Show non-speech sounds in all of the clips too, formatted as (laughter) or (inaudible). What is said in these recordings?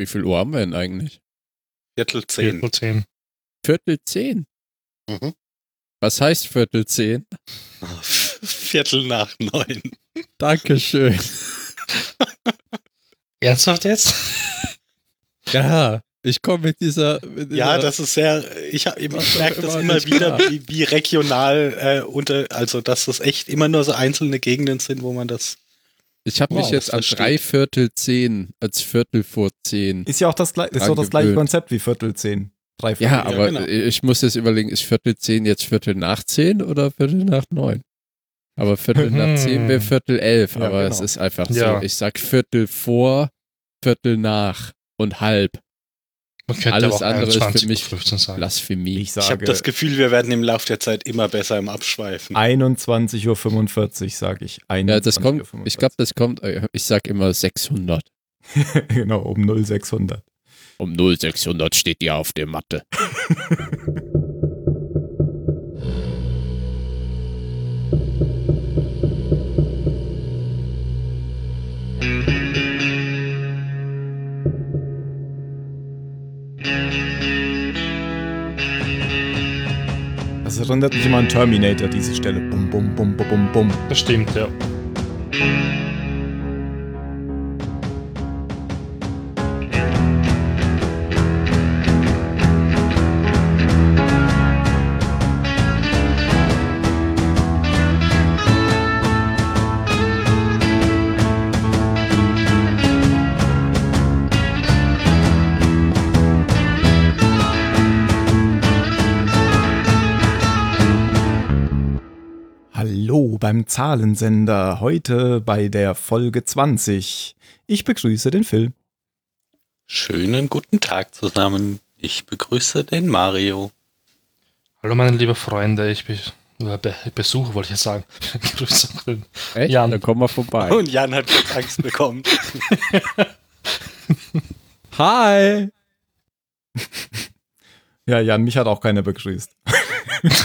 Wie viel Uhr haben wir denn eigentlich? Viertel zehn. Viertel zehn. Viertel zehn. Mhm. Was heißt Viertel zehn? (laughs) Viertel nach neun. Dankeschön. (laughs) Ernsthaft jetzt? (laughs) Ja, ich komme mit dieser. Mit Ja, dieser das ist sehr, ich, ich merke das immer wieder, wie, wie regional äh, unter, also dass das echt immer nur so einzelne Gegenden sind, wo man das. Ich habe mich Wow, jetzt das an drei Viertel zehn als Viertel vor zehn. Ist ja auch das, ist doch das gleiche Konzept wie Viertel zehn. Drei Viertel. Ja, aber genau. ich muss jetzt überlegen, ist Viertel zehn jetzt Viertel nach zehn oder Viertel nach neun? Aber Viertel (laughs) nach zehn wäre Viertel elf, Ja, aber genau. es ist einfach Ja. so. Ich sag Viertel vor, Viertel nach und halb. Man könnte Alles andere ist für 21 mich Uhr 15 sagen. Blasphemie. Ich Ich habe sage das Gefühl, wir werden im Laufe der Zeit immer besser im Abschweifen. 21.45 Uhr, sage ich. Ja, das kommt, 21:45. ich glaube, das kommt, ich sag immer 600. (laughs) genau, um 0600. Um 0600 steht ihr auf der Matte. (laughs) Das erinnert mich immer an Terminator, diese Stelle. Bum, bum, bum, bum, bum, bum. Das stimmt, ja. Beim Zahlensender, heute bei der Folge 20. Ich begrüße den Phil. Schönen guten Tag zusammen. Ich begrüße den Mario. Hallo meine lieben Freunde, ich be oder be besuche, wollte ich jetzt sagen. (laughs) Grüße. Echt? Jan. Dann kommen wir vorbei. Und Jan hat kurz Angst bekommen. (laughs) Hi! Ja, Jan, mich hat auch keiner begrüßt.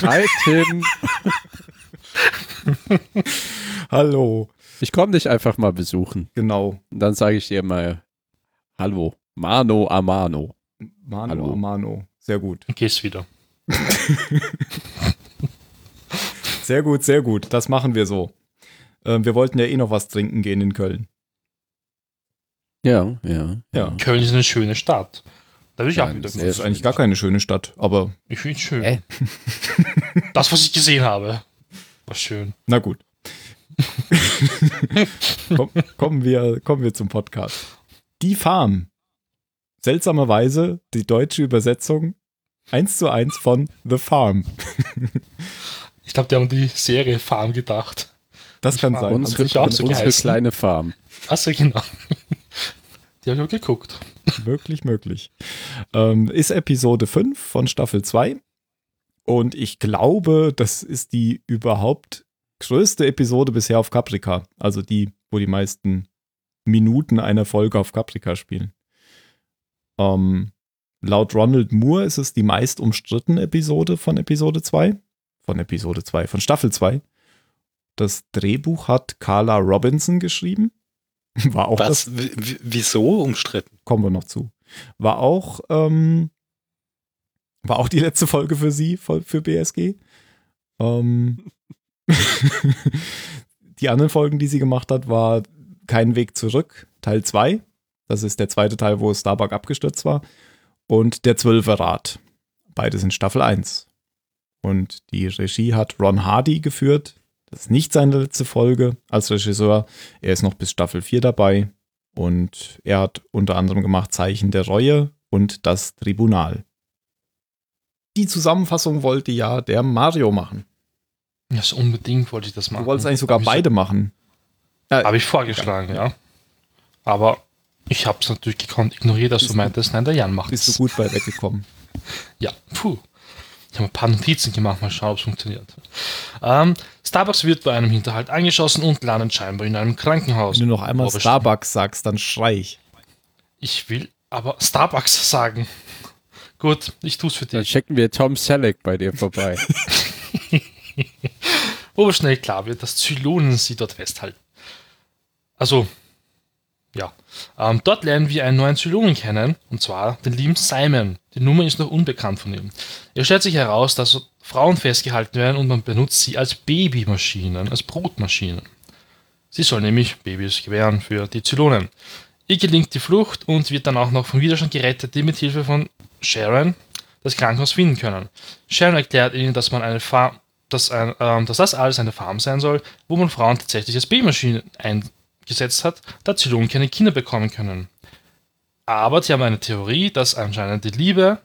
Hi, Tim. (laughs) (laughs) Hallo. Ich komme dich einfach mal besuchen. Genau. Und dann sage ich dir mal Hallo. Mano Amano. Mano, Hallo. Mano. Sehr gut. Gehst wieder. (laughs) Sehr gut, sehr gut. Das machen wir so. Ähm, wir wollten ja eh noch was trinken gehen in Köln. Ja, ja. Ja. Köln ist eine schöne Stadt. Da will ich Ja, auch wieder. Das ist eigentlich gar keine schöne Stadt, aber Ich finde es schön. Äh. Das, was ich gesehen habe, war schön. na gut. (laughs) Komm, kommen, wir, kommen wir zum Podcast. Die Farm. Seltsamerweise die deutsche Übersetzung eins zu eins von The Farm. Ich glaube, die haben die Serie Farm gedacht. Das kann Farm. sein. Unsere, auch so unsere kleine Farm. Achso, genau. Die habe ich auch geguckt. Möglich, möglich. Ähm, ist Episode 5 von Staffel 2. Und ich glaube, das ist die überhaupt größte Episode bisher auf Caprica. Also die, wo die meisten Minuten einer Folge auf Caprica spielen. Ähm, laut Ronald Moore ist es die meist umstrittene Episode von Episode 2. Von Episode 2, von Staffel 2. Das Drehbuch hat Carla Robinson geschrieben. (laughs) War auch das Was? W- wieso umstritten? kommen wir noch zu. War auch, ähm, war auch die letzte Folge für sie, für BSG. Ähm, (laughs) die anderen Folgen, die sie gemacht hat, war Kein Weg zurück, Teil 2. Das ist der zweite Teil, wo Starbuck abgestürzt war. Und der Zwölferrat. Beides in Staffel 1. Und die Regie hat Ron Hardy geführt. Das ist nicht seine letzte Folge als Regisseur. Er ist noch bis Staffel 4 dabei. Und er hat unter anderem gemacht Zeichen der Reue und das Tribunal. Die Zusammenfassung wollte ja der Mario machen. Ja, so unbedingt wollte ich das machen. Du wolltest eigentlich sogar Hab ich so- beide machen. Habe ich vorgeschlagen, ja. Aber ich habe es natürlich gekonnt ignoriert, dass Bist du meintest, nein, der Jan macht Bist du gut bei weggekommen. (laughs) Ja, puh. Ich habe ein paar Notizen gemacht, mal schauen, ob es funktioniert. Ähm, Starbucks wird bei einem Hinterhalt eingeschossen und landet scheinbar in einem Krankenhaus. Wenn du noch einmal Starbucks sagst, dann schrei ich. Ich will aber Starbucks sagen. Gut, ich tue es für Dann dich. checken wir Tom Selleck bei dir vorbei. (laughs) Wo schnell klar wird, dass Zylonen sie dort festhalten. Also, Ja. Ähm, dort lernen wir einen neuen Zylonen kennen, und zwar den lieben Simon. Die Nummer ist noch unbekannt von ihm. Er stellt sich heraus, dass Frauen festgehalten werden und man benutzt sie als Babymaschinen, als Brutmaschinen. Sie soll nämlich Babys gewähren für die Zylonen. Ihr gelingt die Flucht und wird dann auch noch vom Widerstand gerettet, die mit Hilfe von Sharon das Krankenhaus finden können. Sharon erklärt ihnen, dass man eine Farm, dass, ein, äh, dass das alles eine Farm sein soll, wo man Frauen tatsächlich als Babymaschinen eingesetzt hat, da Zylonen keine Kinder bekommen können. Aber sie haben eine Theorie, dass anscheinend die Liebe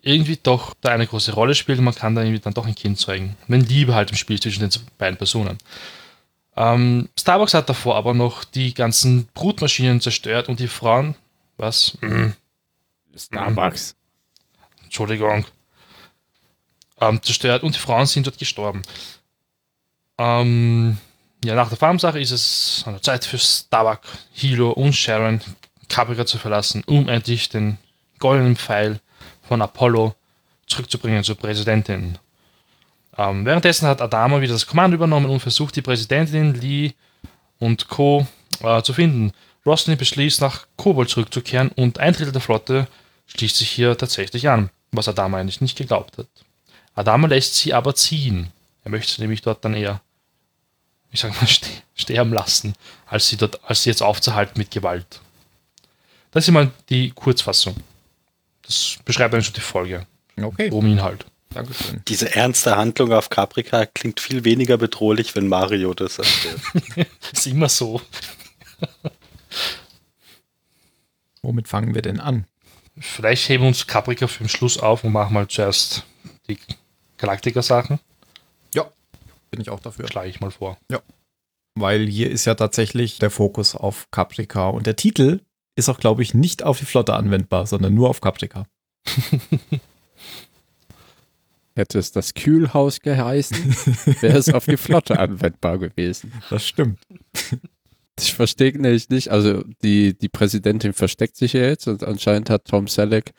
irgendwie doch da eine große Rolle spielt und man kann da irgendwie dann doch ein Kind zeugen. Wenn Liebe halt im Spiel zwischen den beiden Personen. Ähm, Starbucks hat davor aber noch die ganzen Brutmaschinen zerstört und die Frauen. Was? Mhm. Starbucks. Entschuldigung. Ähm, zerstört und die Frauen sind dort gestorben. Ähm, ja, nach der Farmsache ist es an der Zeit für Starbuck, Hilo und Sharon Caprica zu verlassen, um endlich den goldenen Pfeil von Apollo zurückzubringen zur Präsidentin. Ähm, währenddessen hat Adama wieder das Kommando übernommen und versucht, die Präsidentin Lee und Co. Äh, zu finden. Roslin beschließt, nach Kobol zurückzukehren und ein Drittel der Flotte schließt sich hier tatsächlich an, was Adama eigentlich nicht geglaubt hat. Adama lässt sie aber ziehen. Er möchte sie nämlich dort dann eher, ich sag mal, (laughs) ste sterben lassen, als sie, dort, als sie jetzt aufzuhalten mit Gewalt. Das ist mal die Kurzfassung. Das beschreibt eigentlich schon die Folge. Okay. Um Inhalt. Dankeschön. Diese ernste Handlung auf Caprica klingt viel weniger bedrohlich, wenn Mario das erzählt. (laughs) ist immer so. Womit fangen wir denn an? Vielleicht heben wir uns Caprica für den Schluss auf und machen mal zuerst die Galaktiker-Sachen. Ja, bin ich auch dafür. Schlage ich mal vor. Weil hier ist ja tatsächlich der Fokus auf Caprica und der Titel ist auch, glaube ich, nicht auf die Flotte anwendbar, sondern nur auf Caprica. (laughs) Hätte es das Kühlhaus geheißen, wäre es auf die Flotte (laughs) anwendbar gewesen. Das stimmt. Ich verstehe nämlich nicht, also die, die Präsidentin versteckt sich ja jetzt und anscheinend hat Tom Selleck,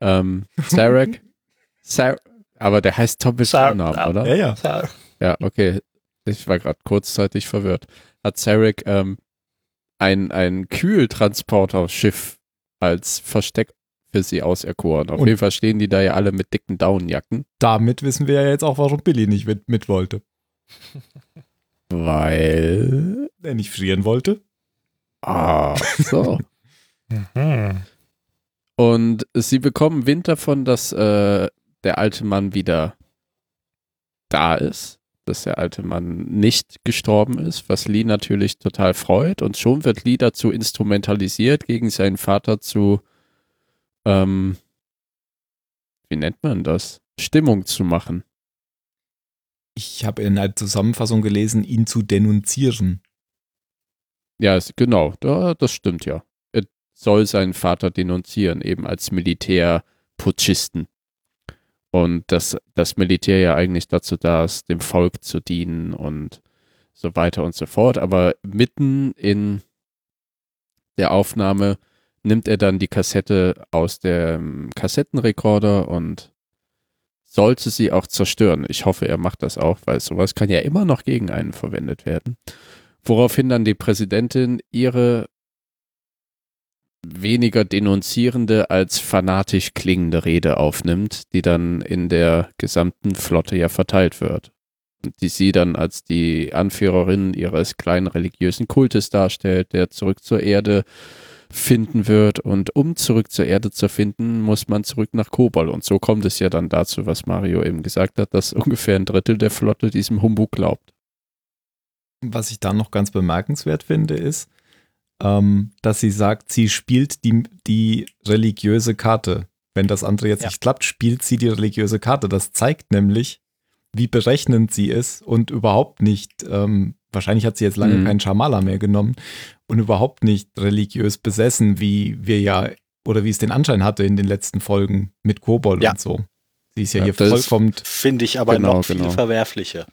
ähm, Sarek, (laughs) Sar aber der heißt Tom mit Sar- Vornamen, oder? Ja, ja. Ja, okay. Ich war gerade kurzzeitig verwirrt. Hat Sarek ähm, ein, ein Kühltransporterschiff als Versteck für sie auserkoren. Auf Und- jeden Fall stehen die da ja alle mit dicken Daunenjacken, Damit wissen wir ja jetzt auch, warum Billy nicht mit, mit wollte. (laughs) weil. Der nicht frieren wollte. Ah, so. (laughs) Mhm. Und sie bekommen Wind davon, dass äh, der alte Mann wieder da ist, dass der alte Mann nicht gestorben ist, was Lee natürlich total freut. Und schon wird Lee dazu instrumentalisiert, gegen seinen Vater zu, ähm, wie nennt man das? Stimmung zu machen. Ich habe in einer Zusammenfassung gelesen, ihn zu denunzieren. Ja, genau, da, das stimmt ja. Er soll seinen Vater denunzieren, eben als Militärputschisten. Und dass das Militär ja eigentlich dazu da ist, dem Volk zu dienen und so weiter und so fort. Aber mitten in der Aufnahme nimmt er dann die Kassette aus dem Kassettenrekorder und sollte sie auch zerstören. Ich hoffe, er macht das auch, weil sowas kann ja immer noch gegen einen verwendet werden. Woraufhin dann die Präsidentin ihre weniger denunzierende als fanatisch klingende Rede aufnimmt, die dann in der gesamten Flotte ja verteilt wird. Und die sie dann als die Anführerin ihres kleinen religiösen Kultes darstellt, der zurück zur Erde finden wird. Und um zurück zur Erde zu finden, muss man zurück nach Kobol. Und so kommt es ja dann dazu, was Mario eben gesagt hat, dass ungefähr ein Drittel der Flotte diesem Humbug glaubt. Was ich da noch ganz bemerkenswert finde, ist, ähm, dass sie sagt, sie spielt die, die religiöse Karte. Wenn das andere jetzt Ja. nicht klappt, spielt sie die religiöse Karte. Das zeigt nämlich, wie berechnend sie ist und überhaupt nicht, ähm, wahrscheinlich hat sie jetzt lange Mhm. keinen Schamala mehr genommen und überhaupt nicht religiös besessen, wie wir ja, oder wie es den Anschein hatte in den letzten Folgen mit Kobol Ja. und so. Sie ist ja, Ja, hier vollkommen Finde ich aber Genau, noch viel genau. verwerflicher.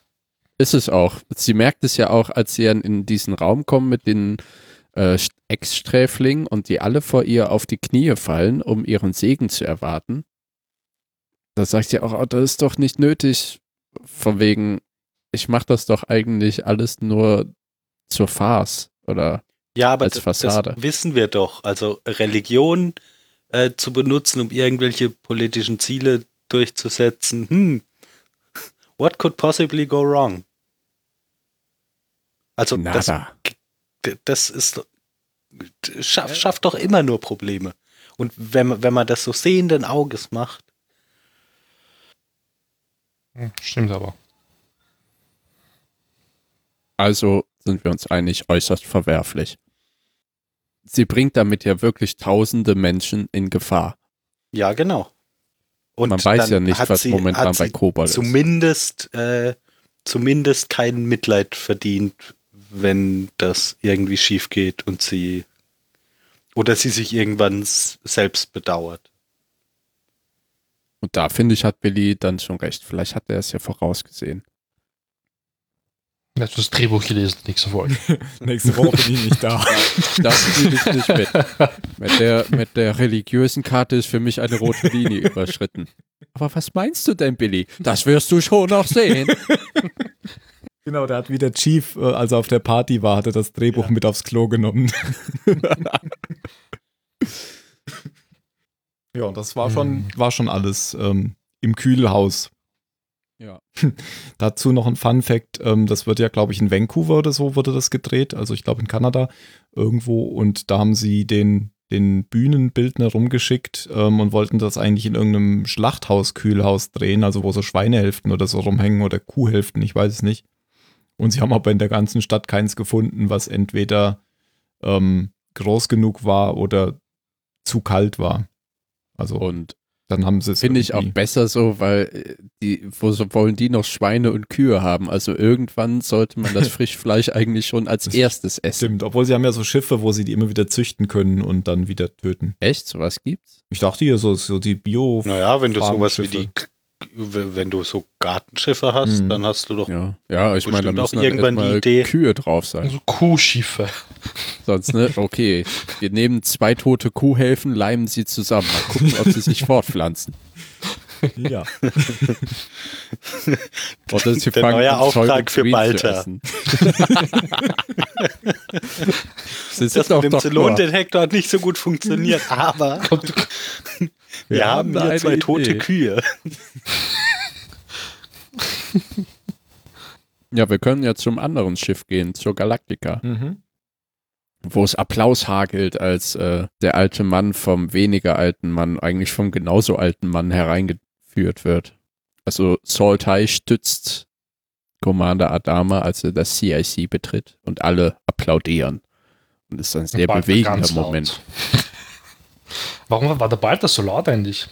Ist es auch. Sie merkt es ja auch, als sie dann in diesen Raum kommen mit den äh, Ex-Sträflingen und die alle vor ihr auf die Knie fallen, um ihren Segen zu erwarten. Da sagt sie auch, oh, das ist doch nicht nötig. Von wegen, ich mache das doch eigentlich alles nur zur Farce. Oder Ja, aber als das, Fassade. das wissen wir doch. Also Religion äh, zu benutzen, um irgendwelche politischen Ziele durchzusetzen. Hm. What could possibly go wrong? Also das, Nada. das ist schafft, schafft doch immer nur Probleme. Und wenn man, wenn man das so sehenden Auges macht, Hm, Stimmt aber. Also sind wir uns einig, äußerst verwerflich. Sie bringt damit ja wirklich tausende Menschen in Gefahr. ja genau. Und Man weiß ja nicht, was sie- momentan bei Kobold ist. zumindest, äh, zumindest kein Mitleid verdient, wenn das irgendwie schief geht und sie oder sie sich irgendwann selbst bedauert. Und da finde ich, hat Billy dann schon recht. Vielleicht hat er es ja vorausgesehen. Er hat das Drehbuch gelesen, nächste Folge. (laughs) Nächste Woche bin ich nicht da. (laughs) Das spiele ich nicht mit. Mit der, mit der religiösen Karte ist für mich eine rote Linie (laughs) überschritten. Aber was meinst du denn, Billy? Das wirst du schon noch sehen. Genau, der hat wie der Chief, äh, als er auf der Party war, hat er das Drehbuch mit aufs Klo genommen. ja, und das war schon, war schon alles ähm, im Kühlhaus. Ja. (laughs) Dazu noch ein Fun Fact, ähm, das wird ja, glaube ich, in Vancouver oder so wurde das gedreht, also ich glaube in Kanada irgendwo und da haben sie den, den Bühnenbildner rumgeschickt ähm, und wollten das eigentlich in irgendeinem Schlachthaus-Kühlhaus drehen, also wo so Schweinehälften oder so rumhängen oder Kuhhälften, ich weiß es nicht. Und sie haben aber in der ganzen Stadt keins gefunden, was entweder ähm, groß genug war oder zu kalt war. Also Und dann haben sie es finde ich auch besser so, weil äh, die, wo so wollen die noch Schweine und Kühe haben? Also irgendwann sollte man das (laughs) Frischfleisch eigentlich schon als Das erstes essen. Stimmt, obwohl sie haben ja so Schiffe, wo sie die immer wieder züchten können und dann wieder töten. Echt? Sowas gibt's? Ich dachte hier so, so die Bio. Naja, wenn du sowas wie die, wenn du so Gartenschiffe hast, Mhm. dann hast du doch Ja. Ja, ich meine, da auch müssen dann irgendwann die Idee. Kühe drauf sein. Also Kuhschiffe. Sonst, ne? Okay. Wir nehmen zwei tote Kuhhälften, leimen sie zusammen. Mal gucken, ob sie sich (laughs) fortpflanzen. Ja. (laughs) Oder sie Der fangen neue Auftrag für Balter. essen. (laughs) sie das mit doch dem Zylondetektor hat nicht so gut funktioniert, aber wir haben haben hier zwei tote Idee. Kühe. (laughs) Ja, wir können ja zum anderen Schiff gehen, zur Galactica, Mhm. wo es Applaus hagelt, als äh, der alte Mann vom weniger alten Mann, eigentlich vom genauso alten Mann hereingeführt wird. Also Saltai stützt Commander Adama, als er das CIC betritt und alle applaudieren. Und das ist ein sehr bewegender. Moment. (laughs) Warum war der Balter so laut eigentlich?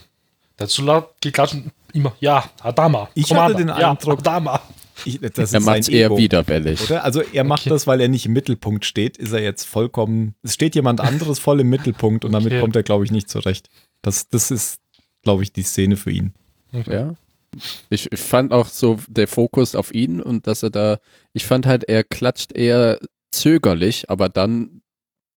Der hat so laut geklatscht und immer, ja, Adama. Ich Commander, hatte den ja, Eindruck- Adama. Ich, das Er macht es eher widerwillig. Oder? Also er macht Okay. das, weil er nicht im Mittelpunkt steht, ist er jetzt vollkommen. Es steht jemand anderes voll im Mittelpunkt und damit Okay. kommt er, glaube ich, nicht zurecht. Das, das ist, glaube ich, die Szene für ihn. Ja. Ich, ich fand auch so der Fokus auf ihn und dass er da, ich fand halt, er klatscht eher zögerlich, aber dann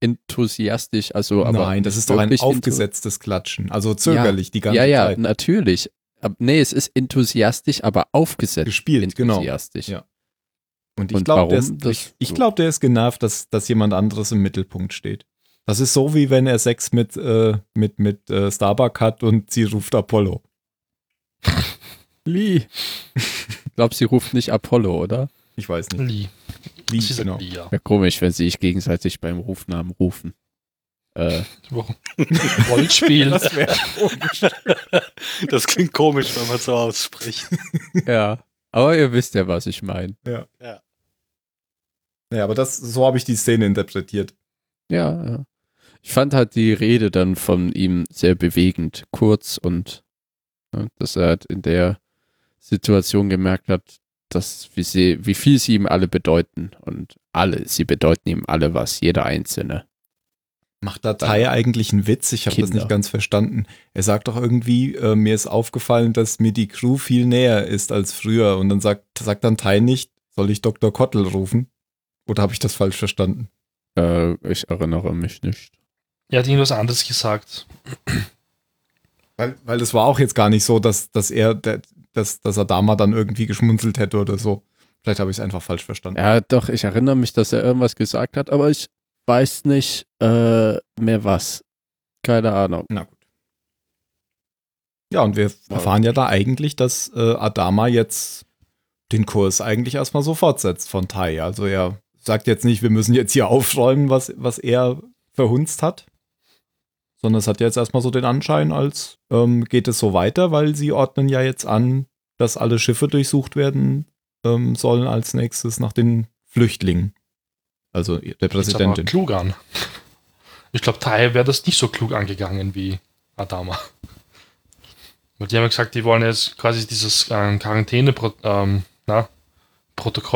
enthusiastisch, also aber Nein, das ist doch ein aufgesetztes Klatschen. Also zögerlich die ganze Ja, ja, Zeit. natürlich. Ab, nee, es ist enthusiastisch, aber aufgesetzt. Gespielt, genau. enthusiastisch. Ja. Und ich glaube, der, ich, ich glaub, der ist genervt, dass, dass jemand anderes im Mittelpunkt steht. Das ist so, wie wenn er Sex mit, äh, mit, mit äh, Starbuck hat und sie ruft Apollo. (laughs) Lee. Ich glaube, sie ruft nicht Apollo, oder? Ich weiß nicht. Lee. Lee, Sie genau. Lee, ja. Wäre komisch, wenn sie sich gegenseitig beim Rufnamen rufen. Äh, Warum? (laughs) Rollenspiel. Das. Das klingt komisch, wenn man so ausspricht. ja. Aber ihr wisst ja, was ich meine. Ja. Ja. Ja, aber das, so habe ich die Szene interpretiert. Ja, ja. Ich fand halt die Rede dann von ihm sehr bewegend, kurz und ne, dass er halt in der Situation gemerkt hat, dass wie, sie, wie viel sie ihm alle bedeuten und alle, sie bedeuten ihm alle was, jeder Einzelne. Macht Datei eigentlich einen Witz? Ich habe das nicht ganz verstanden. Er sagt doch irgendwie, äh, mir ist aufgefallen, dass mir die Crew viel näher ist als früher. Und dann sagt, sagt dann Tai nicht, soll ich Dr. Kottel rufen? Oder habe ich das falsch verstanden? Äh, ich erinnere mich nicht. Er hat irgendwas anderes gesagt. Weil, weil es war auch jetzt gar nicht so, dass, dass er, der, dass, dass Adama dann irgendwie geschmunzelt hätte oder so. Vielleicht habe ich es einfach falsch verstanden. Ja, doch, ich erinnere mich, dass er irgendwas gesagt hat, aber ich weiß nicht äh, mehr was. Keine Ahnung. Na gut. Ja, und wir erfahren ja da eigentlich, dass äh, Adama jetzt den Kurs eigentlich erstmal so fortsetzt von Tai. Also er sagt jetzt nicht, wir müssen jetzt hier aufräumen, was, was er verhunzt hat. Sondern es hat jetzt erstmal so den Anschein, als ähm, geht es so weiter, weil sie ordnen ja jetzt an, dass alle Schiffe durchsucht werden ähm, sollen als nächstes nach den Flüchtlingen. Also der Präsidentin. klug an. Ich glaube, Tai wäre das nicht so klug angegangen wie Adama. Weil die haben ja gesagt, die wollen jetzt quasi dieses ähm, Quarantäne-Protokoll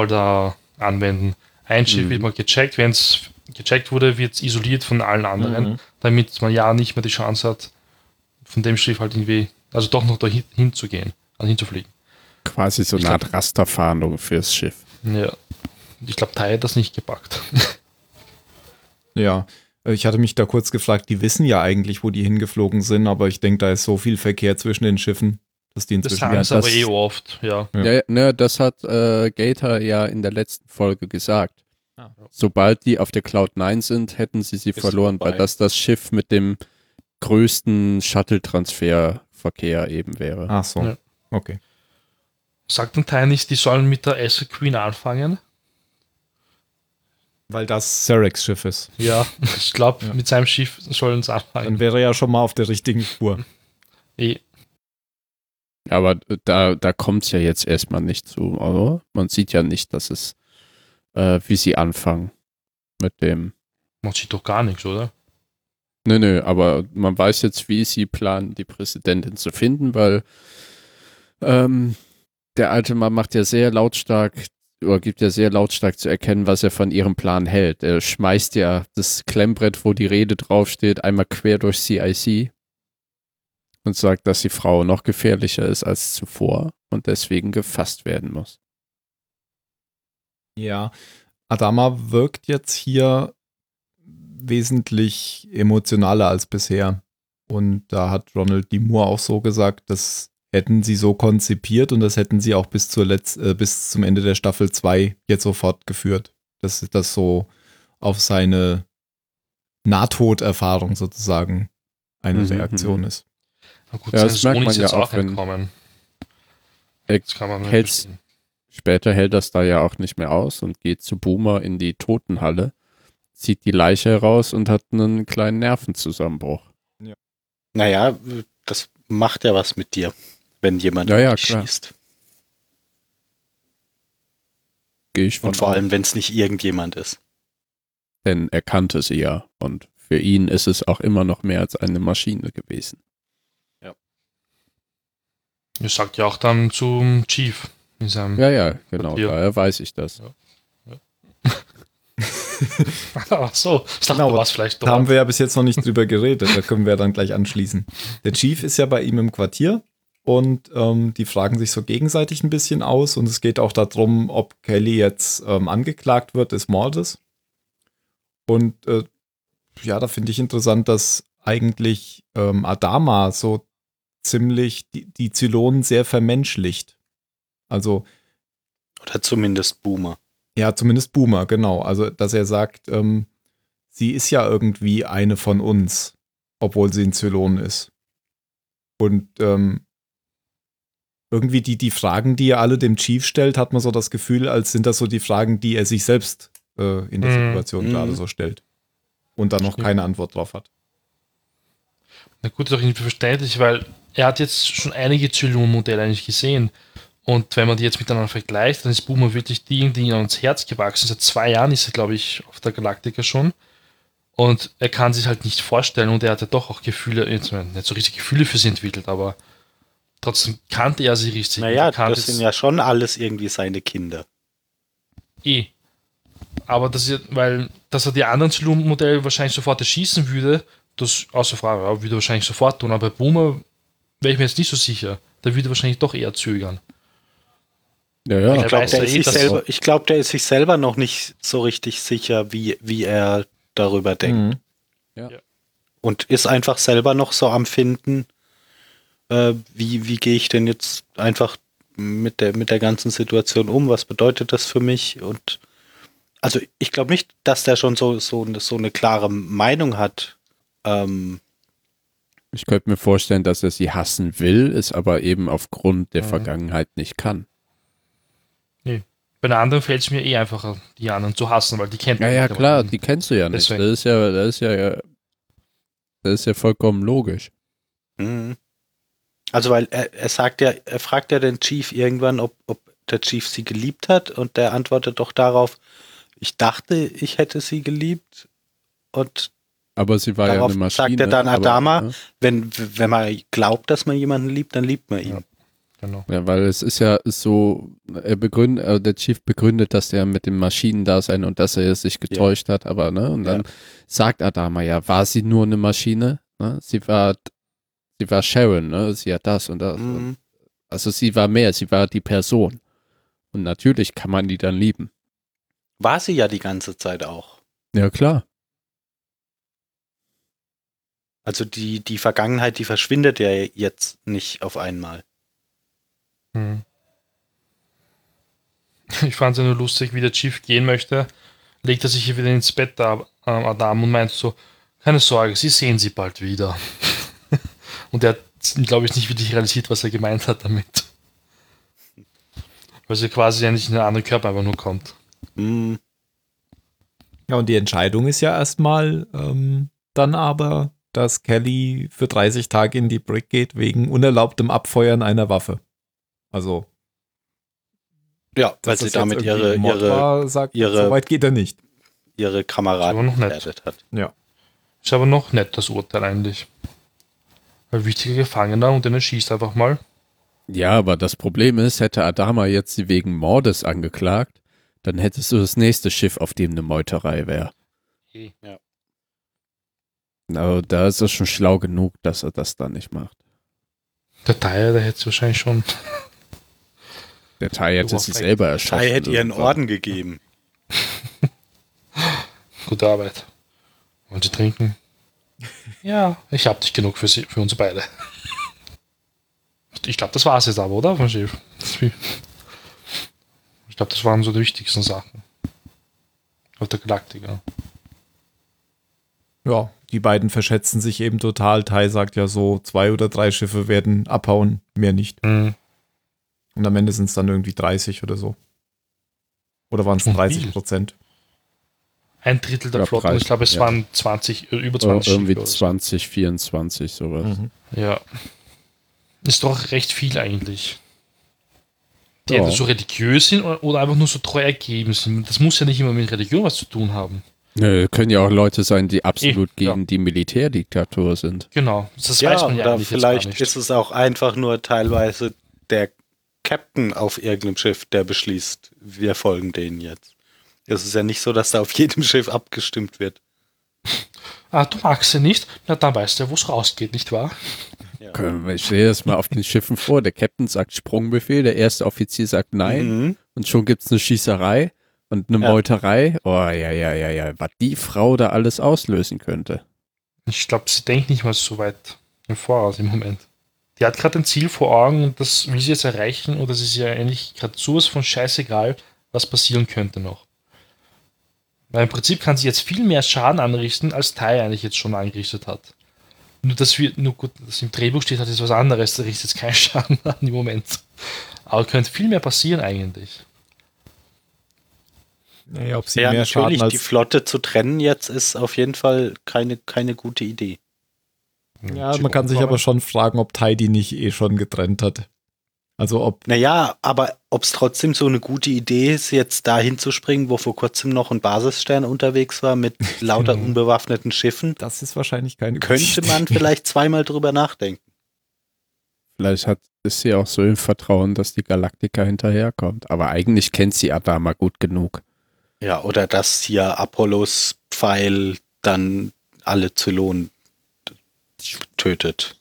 ähm, da anwenden. Ein Schiff Mhm. wird mal gecheckt, wenn es gecheckt wurde, wird es isoliert von allen anderen, Mhm. damit man ja nicht mehr die Chance hat, von dem Schiff halt irgendwie, also doch noch dahin hinzugehen, also hinzufliegen. Quasi so eine Art Rasterfahndung fürs Schiff. Ja. Ich glaube, Tai hat das nicht gepackt. (laughs) Ja, ich hatte mich da kurz gefragt, die wissen ja eigentlich, wo die hingeflogen sind, aber ich denke, da ist so viel Verkehr zwischen den Schiffen, dass die Das inzwischen sagen ja, sie aber das- eh oft, ja. Ja. Ja, ne, das hat äh, Gator ja in der letzten Folge gesagt. Ah. Sobald die auf der Cloud 9 sind, hätten sie sie Ist verloren, vorbei. weil das das Schiff mit dem größten Shuttle-Transferverkehr eben wäre. Ach so, Ja. okay. Sagt ein Teil nicht, die sollen mit der Acid Queen anfangen? Weil das Cerex Schiff ist. Ja, (laughs) ich glaube, Ja. mit seinem Schiff sollen sie Dann anfangen. wäre er ja schon mal auf der richtigen Spur. Eh, Aber da, da kommt es ja jetzt erstmal nicht zu. Also man sieht ja nicht, dass es, äh, wie sie anfangen mit dem. man sieht doch gar nichts, oder? Nö, nö, aber man weiß jetzt, wie sie planen, die Präsidentin zu finden, weil ähm, der alte Mann macht ja sehr lautstark oder gibt ja sehr lautstark zu erkennen, was er von ihrem Plan hält. Er schmeißt ja das Klemmbrett, wo die Rede draufsteht, einmal quer durch CIC und sagt, dass die Frau noch gefährlicher ist als zuvor und deswegen gefasst werden muss. Ja, Adama wirkt jetzt hier wesentlich emotionaler als bisher. Und da hat Ronald D. Moore auch so gesagt, das hätten sie so konzipiert und das hätten sie auch bis, zur Letz äh, bis zum Ende der Staffel 2 jetzt so fortgeführt. Dass das so auf seine Nahtoderfahrung sozusagen eine Mhm, Reaktion mhm. ist. Na gut, Ja, das merkt man ist ja jetzt auch, auch wenn- entkommen. Er Später hält das da ja auch nicht mehr aus und geht zu Boomer in die Totenhalle, zieht die Leiche heraus und hat einen kleinen Nervenzusammenbruch. Naja, das macht ja was mit dir, wenn jemand Ja, ja, dich klar. schießt. Gehe ich von Und vor allem, wenn es nicht irgendjemand ist. Denn er kannte sie ja und für ihn ist es auch immer noch mehr als eine Maschine gewesen. Er sagt ja auch dann zum Chief in seinem. Ja, ja, genau, Ja. daher weiß ich das. (laughs) Ach so, ich dachte, Genau, du warst vielleicht Da haben dort. wir ja bis jetzt noch nicht drüber geredet, da können wir dann gleich anschließen. Der Chief ist ja bei ihm im Quartier und ähm, die fragen sich so gegenseitig ein bisschen aus und es geht auch darum, ob Kelly jetzt ähm, angeklagt wird des Mordes. Und äh, ja, da finde ich interessant, dass eigentlich ähm, Adama so ziemlich die, die Zylonen sehr vermenschlicht. Also Oder zumindest Boomer. ja, zumindest Boomer, genau. Also, dass er sagt, ähm, sie ist ja irgendwie eine von uns, obwohl sie ein Zylon ist. Und ähm, irgendwie die, die Fragen, die er alle dem Chief stellt, hat man so das Gefühl, als sind das so die Fragen, die er sich selbst äh, in der Mhm. Situation Mhm. gerade so stellt. Und dann noch Stimmt. keine Antwort drauf hat. Na gut, ist auch irgendwie verständlich, weil er hat jetzt schon einige Zylon-Modelle eigentlich gesehen. Und wenn man die jetzt miteinander vergleicht, dann ist Boomer wirklich die, die ihm ans Herz gewachsen. Seit zwei Jahren ist er, glaube ich, auf der Galaktika schon. Und er kann sich halt nicht vorstellen und er hat ja doch auch Gefühle, jetzt nicht so richtig Gefühle für sie entwickelt, aber trotzdem kannte er sie richtig. Naja, das sind ja schon alles irgendwie seine Kinder. Eh. Aber das ist, weil, dass er die anderen Zylon-Modelle wahrscheinlich sofort erschießen würde, das außer Frage, ja, würde er wahrscheinlich sofort tun. Aber bei Boomer wäre ich mir jetzt nicht so sicher. Der würde wahrscheinlich doch eher zögern. Ja, ja. Ich glaube, der, ja ist eh, selber- ich glaub, der ist sich selber noch nicht so richtig sicher, wie, wie er darüber denkt. Mhm. Und ist einfach selber noch so am Finden, äh, wie, wie gehe ich denn jetzt einfach mit der, mit der ganzen Situation um? Was bedeutet das für mich? Und Also ich glaube nicht, dass der schon so, so, eine- so eine klare Meinung hat. Ähm, Ich könnte mir vorstellen, dass er sie hassen will, es aber eben aufgrund der Mhm. Vergangenheit nicht kann. Bei den anderen fällt es mir eh einfacher, die anderen zu hassen, weil die kennt Ja, man ja, nicht, klar, aber- die kennst du ja nicht. Deswegen. Das ist ja, das ist ja, das ist ja vollkommen logisch. mhm. also weil er, er sagt ja, er fragt ja den Chief irgendwann, ob, ob der Chief sie geliebt hat und der antwortet doch darauf, ich dachte, ich hätte sie geliebt und Aber sie war Darauf ja eine Maschine. sagt er dann aber, Adama. ne? wenn, wenn man glaubt, dass man jemanden liebt, dann liebt man ihn. Ja. Genau. Ja, weil es ist ja so, er begründet, äh, der Chief begründet das ja mit dem Maschinendasein und dass er sich getäuscht hat, aber ne, und dann Ja. sagt Adama ja, war sie nur eine Maschine? Ne? Sie war, sie war Sharon, ne? Sie hat das und das. Mhm. Also sie war mehr, sie war die Person. Und natürlich kann man die dann lieben. War sie ja die ganze Zeit auch. Ja, klar. Also die, die Vergangenheit, die verschwindet ja jetzt nicht auf einmal. Hm. (laughs) Ich fand es ja nur lustig, wie der Chief gehen möchte, legt er sich hier wieder ins Bett da, ähm, Adam, und meint so, keine Sorge, Sie sehen sie bald wieder. (laughs) und er hat, glaube ich, nicht wirklich realisiert, was er gemeint hat damit. (laughs) Weil sie quasi ja nicht in einen anderen Körper einfach nur kommt. Mhm. Ja, und die Entscheidung ist ja erstmal ähm, dann aber, dass Kelly für 30 Tage in die Brick geht wegen unerlaubtem Abfeuern einer Waffe. Also, Ja, weil sie damit ihre, Mord ihre, war, sagt, ihre- so weit geht er nicht. ihre Aber Kameraden gefährdet hat. Ist aber noch nett, das Urteil eigentlich. Ein wichtiger Gefangener und den erschießt einfach mal. Ja, aber das Problem ist, hätte Adama jetzt sie wegen Mordes angeklagt, dann hättest du das nächste Schiff, auf dem eine Meuterei wäre. Ja. Aber da ist es schon schlau genug, dass er das dann nicht macht. Der Teil, der hätte es wahrscheinlich schon. Der Tai hätte hast selber erschossen. Shai hätte ihren. Orden gegeben. (laughs) Gute Arbeit. Wollen Sie trinken? (laughs) Ja, ich habe nicht genug für, sie, für uns beide. Ich glaube, das war es jetzt aber, oder? Von Schiff. Ich glaube, das waren so die wichtigsten Sachen. Auf der Galaktika. Ja, die beiden verschätzen sich eben total. Tai sagt ja so, zwei oder drei Schiffe werden abhauen, mehr nicht. Hm. Und am Ende sind es dann irgendwie 30 oder so. Oder waren es Schon 30 viel. Prozent? Ein Drittel der Ja, Flotte. Ich glaube, es ja. waren 20, äh, über Oh, 20 irgendwie Schiffe oder so. 20, 24, sowas. Mhm. Ja. Ist doch recht viel eigentlich. Die Ja. entweder so religiös sind oder, einfach nur so treu ergeben sind. Das muss ja nicht immer mit Religion was zu tun haben. Nö, können ja auch Leute sein, die absolut Eh, ja. gegen die Militärdiktatur sind. Genau. Das ja, weiß man ja oder eigentlich jetzt gar vielleicht nicht. ist es auch einfach nur teilweise der Captain auf irgendeinem Schiff, der beschließt, wir folgen denen jetzt. Es ist ja nicht so, dass da auf jedem Schiff abgestimmt wird. Ah, du magst sie nicht? Na, dann weißt du ja, wo es rausgeht, nicht wahr? Wir- Ich sehe das mal auf den Schiffen vor. Der Captain sagt Sprungbefehl, der erste Offizier sagt Nein Mhm. und schon gibt es eine Schießerei und eine Ja. Meuterei. Oh ja, ja, ja, ja, was die Frau da alles auslösen könnte. Ich glaube, sie denkt nicht mal so weit im Voraus im Moment. Die hat gerade ein Ziel vor Augen und das will sie jetzt erreichen und das ist ja eigentlich gerade sowas von scheißegal, was passieren könnte noch. Weil im Prinzip kann sie jetzt viel mehr Schaden anrichten, als Tai eigentlich jetzt schon angerichtet hat. Nur, dass wir, nur gut, dass im Drehbuch steht, hat jetzt was anderes, da richtet jetzt keinen (laughs) Schaden an im Moment. Aber könnte viel mehr passieren eigentlich. Naja, ob sie Ja, mehr natürlich, Schaden die als. Flotte zu trennen jetzt ist auf jeden Fall keine, keine gute Idee. Ja, man kann sich aber schon fragen, ob Tai die nicht eh schon getrennt hat. Also ob. Naja, aber ob es trotzdem so eine gute Idee ist, jetzt dahin zu springen, wo vor kurzem noch ein Basisstern unterwegs war mit (laughs) lauter Genau. unbewaffneten Schiffen, Das ist wahrscheinlich keine gute könnte Idee. man vielleicht zweimal drüber nachdenken. Vielleicht hat, ist sie auch so im Vertrauen, dass die Galaktika hinterherkommt. Aber eigentlich kennt sie Adama gut genug. Ja, oder dass hier Apollos Pfeil dann alle Zylonen tötet.